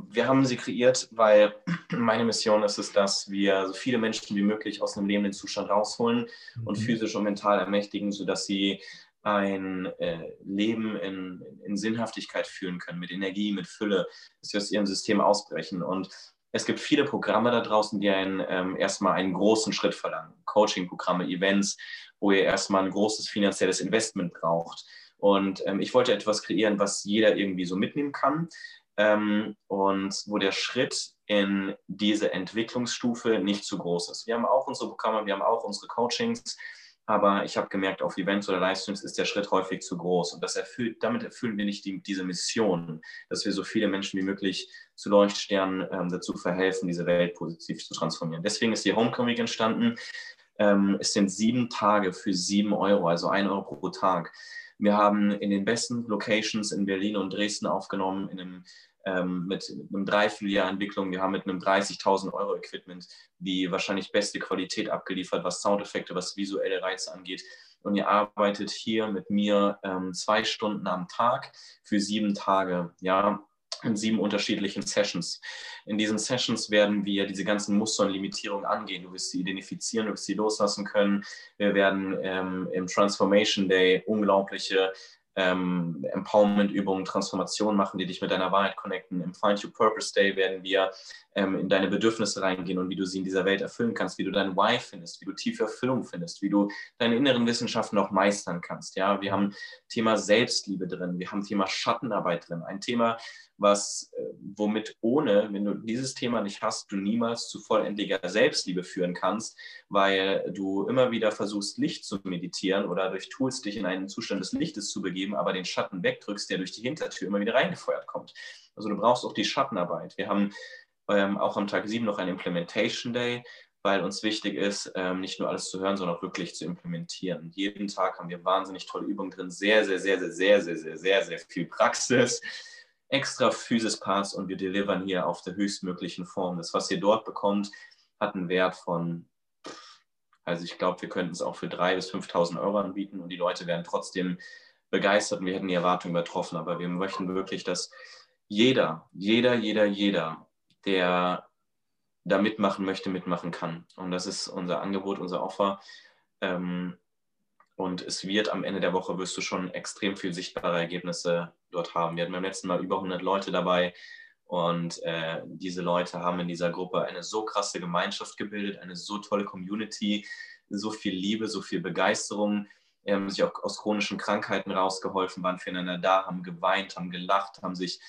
wir haben sie kreiert, weil meine Mission ist es, dass wir so viele Menschen wie möglich aus einem lebenden Zustand rausholen mhm. und physisch und mental ermächtigen, sodass sie ein äh, Leben in, in, Sinnhaftigkeit führen können, mit Energie, mit Fülle, dass sie aus ihrem System ausbrechen. Und es gibt viele Programme da draußen, die einen ähm, erstmal einen großen Schritt verlangen. Coaching-Programme, Events, wo ihr erstmal ein großes finanzielles Investment braucht. Und ähm, ich wollte etwas kreieren, was jeder irgendwie so mitnehmen kann. Ähm, und wo der Schritt in diese Entwicklungsstufe nicht zu groß ist. Wir haben auch unsere Programme, wir haben auch unsere Coachings, aber ich habe gemerkt, auf Events oder Livestreams ist der Schritt häufig zu groß. Und das erfüllt, damit erfüllen wir nicht die, diese Mission, dass wir so viele Menschen wie möglich zu Leuchtsternen ähm, dazu verhelfen, diese Welt positiv zu transformieren. Deswegen ist die Homecoming entstanden. Ähm, es sind sieben Tage für sieben Euro, also ein Euro pro Tag. Wir haben in den besten Locations in Berlin und Dresden aufgenommen, in einem ähm, mit einem Dreivierteljahr Entwicklung. Wir haben mit einem 30.000 Euro Equipment die wahrscheinlich beste Qualität abgeliefert, was Soundeffekte, was visuelle Reize angeht. Und ihr arbeitet hier mit mir ähm, zwei Stunden am Tag für sieben Tage. Ja, in sieben unterschiedlichen Sessions. In diesen Sessions werden wir diese ganzen Muster und Limitierungen angehen. Du wirst sie identifizieren, du wirst sie loslassen können. Wir werden ähm, im Transformation Day unglaubliche ähm, Empowerment-Übungen, Transformation machen, die dich mit deiner Wahrheit connecten. Im Find Your Purpose Day werden wir ähm, in deine Bedürfnisse reingehen und wie du sie in dieser Welt erfüllen kannst, wie du dein Why findest, wie du tiefe Erfüllung findest, wie du deine inneren Wissenschaften auch meistern kannst. Ja, wir haben Thema Selbstliebe drin, wir haben Thema Schattenarbeit drin, ein Thema, was, äh, womit ohne, wenn du dieses Thema nicht hast, du niemals zu vollendlicher Selbstliebe führen kannst, weil du immer wieder versuchst, Licht zu meditieren oder durch Tools dich in einen Zustand des Lichtes zu begeben, aber den Schatten wegdrückst, der durch die Hintertür immer wieder reingefeuert kommt. Also du brauchst auch die Schattenarbeit. Wir haben ähm, auch am Tag 7 noch ein Implementation Day, weil uns wichtig ist, ähm, nicht nur alles zu hören, sondern auch wirklich zu implementieren. Jeden Tag haben wir wahnsinnig tolle Übungen drin, sehr, sehr, sehr, sehr, sehr, sehr, sehr, sehr, sehr viel Praxis, extra Physis-Parts und wir delivern hier auf der höchstmöglichen Form. Das, was ihr dort bekommt, hat einen Wert von, also ich glaube, wir könnten es auch für 3.000 bis 5.000 Euro anbieten und die Leute werden trotzdem begeistert und wir hätten die Erwartungen übertroffen. Aber wir möchten wirklich, dass jeder, jeder, jeder, jeder der da mitmachen möchte, mitmachen kann. Und das ist unser Angebot, unser Offer. Ähm, und es wird am Ende der Woche, wirst du schon extrem viel sichtbare Ergebnisse dort haben. Wir hatten beim letzten Mal über 100 Leute dabei. Und äh, diese Leute haben in dieser Gruppe eine so krasse Gemeinschaft gebildet, eine so tolle Community, so viel Liebe, so viel Begeisterung. Sie haben sich auch aus chronischen Krankheiten rausgeholfen, waren füreinander da, haben geweint, haben gelacht, haben sich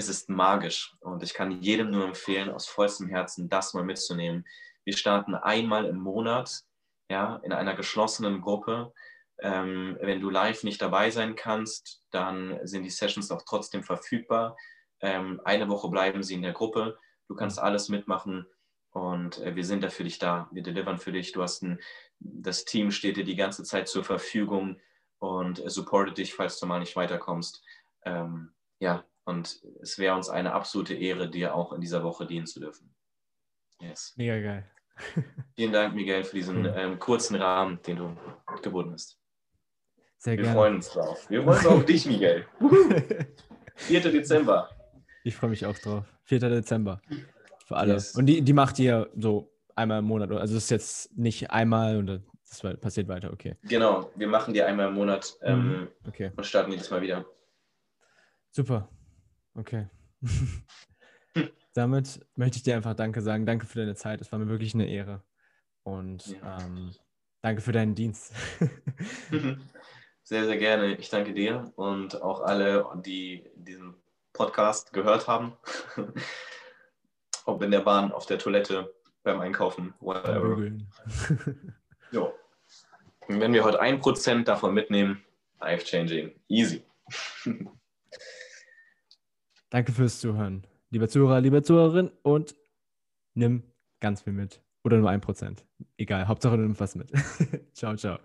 es ist magisch und ich kann jedem nur empfehlen, aus vollstem Herzen das mal mitzunehmen. Wir starten einmal im Monat ja, in einer geschlossenen Gruppe. Ähm, wenn du live nicht dabei sein kannst, dann sind die Sessions auch trotzdem verfügbar. Ähm, eine Woche bleiben sie in der Gruppe. Du kannst alles mitmachen und äh, wir sind da für dich da. Wir delivern für dich. Du hast ein, das Team steht dir die ganze Zeit zur Verfügung und supportet dich, falls du mal nicht weiterkommst. Ähm, ja, und es wäre uns eine absolute Ehre, dir auch in dieser Woche dienen zu dürfen. Yes. Mega geil. Vielen Dank, Miguel, für diesen ähm, kurzen Rahmen, den du geboten hast. Sehr Wir gerne. freuen uns drauf. Wir freuen uns auf dich, Miguel. 4. Dezember. Ich freue mich auch drauf. 4. Dezember. Für alle. Yes. Und die, die macht ihr so einmal im Monat. Also es ist jetzt nicht einmal und das passiert weiter, okay. Genau, wir machen die einmal im Monat ähm, mhm. okay. und starten jedes Mal wieder. Super. Okay. Damit möchte ich dir einfach Danke sagen. Danke für deine Zeit. Es war mir wirklich eine Ehre. Und ja. ähm, danke für deinen Dienst. sehr, sehr gerne. Ich danke dir und auch alle, die diesen Podcast gehört haben. Ob in der Bahn, auf der Toilette, beim Einkaufen, whatever. jo. Und wenn wir heute ein Prozent davon mitnehmen, life changing, easy. Danke fürs Zuhören, lieber Zuhörer, liebe Zuhörerin und nimm ganz viel mit. Oder nur ein Prozent. Egal, Hauptsache du nimmst was mit. ciao, ciao.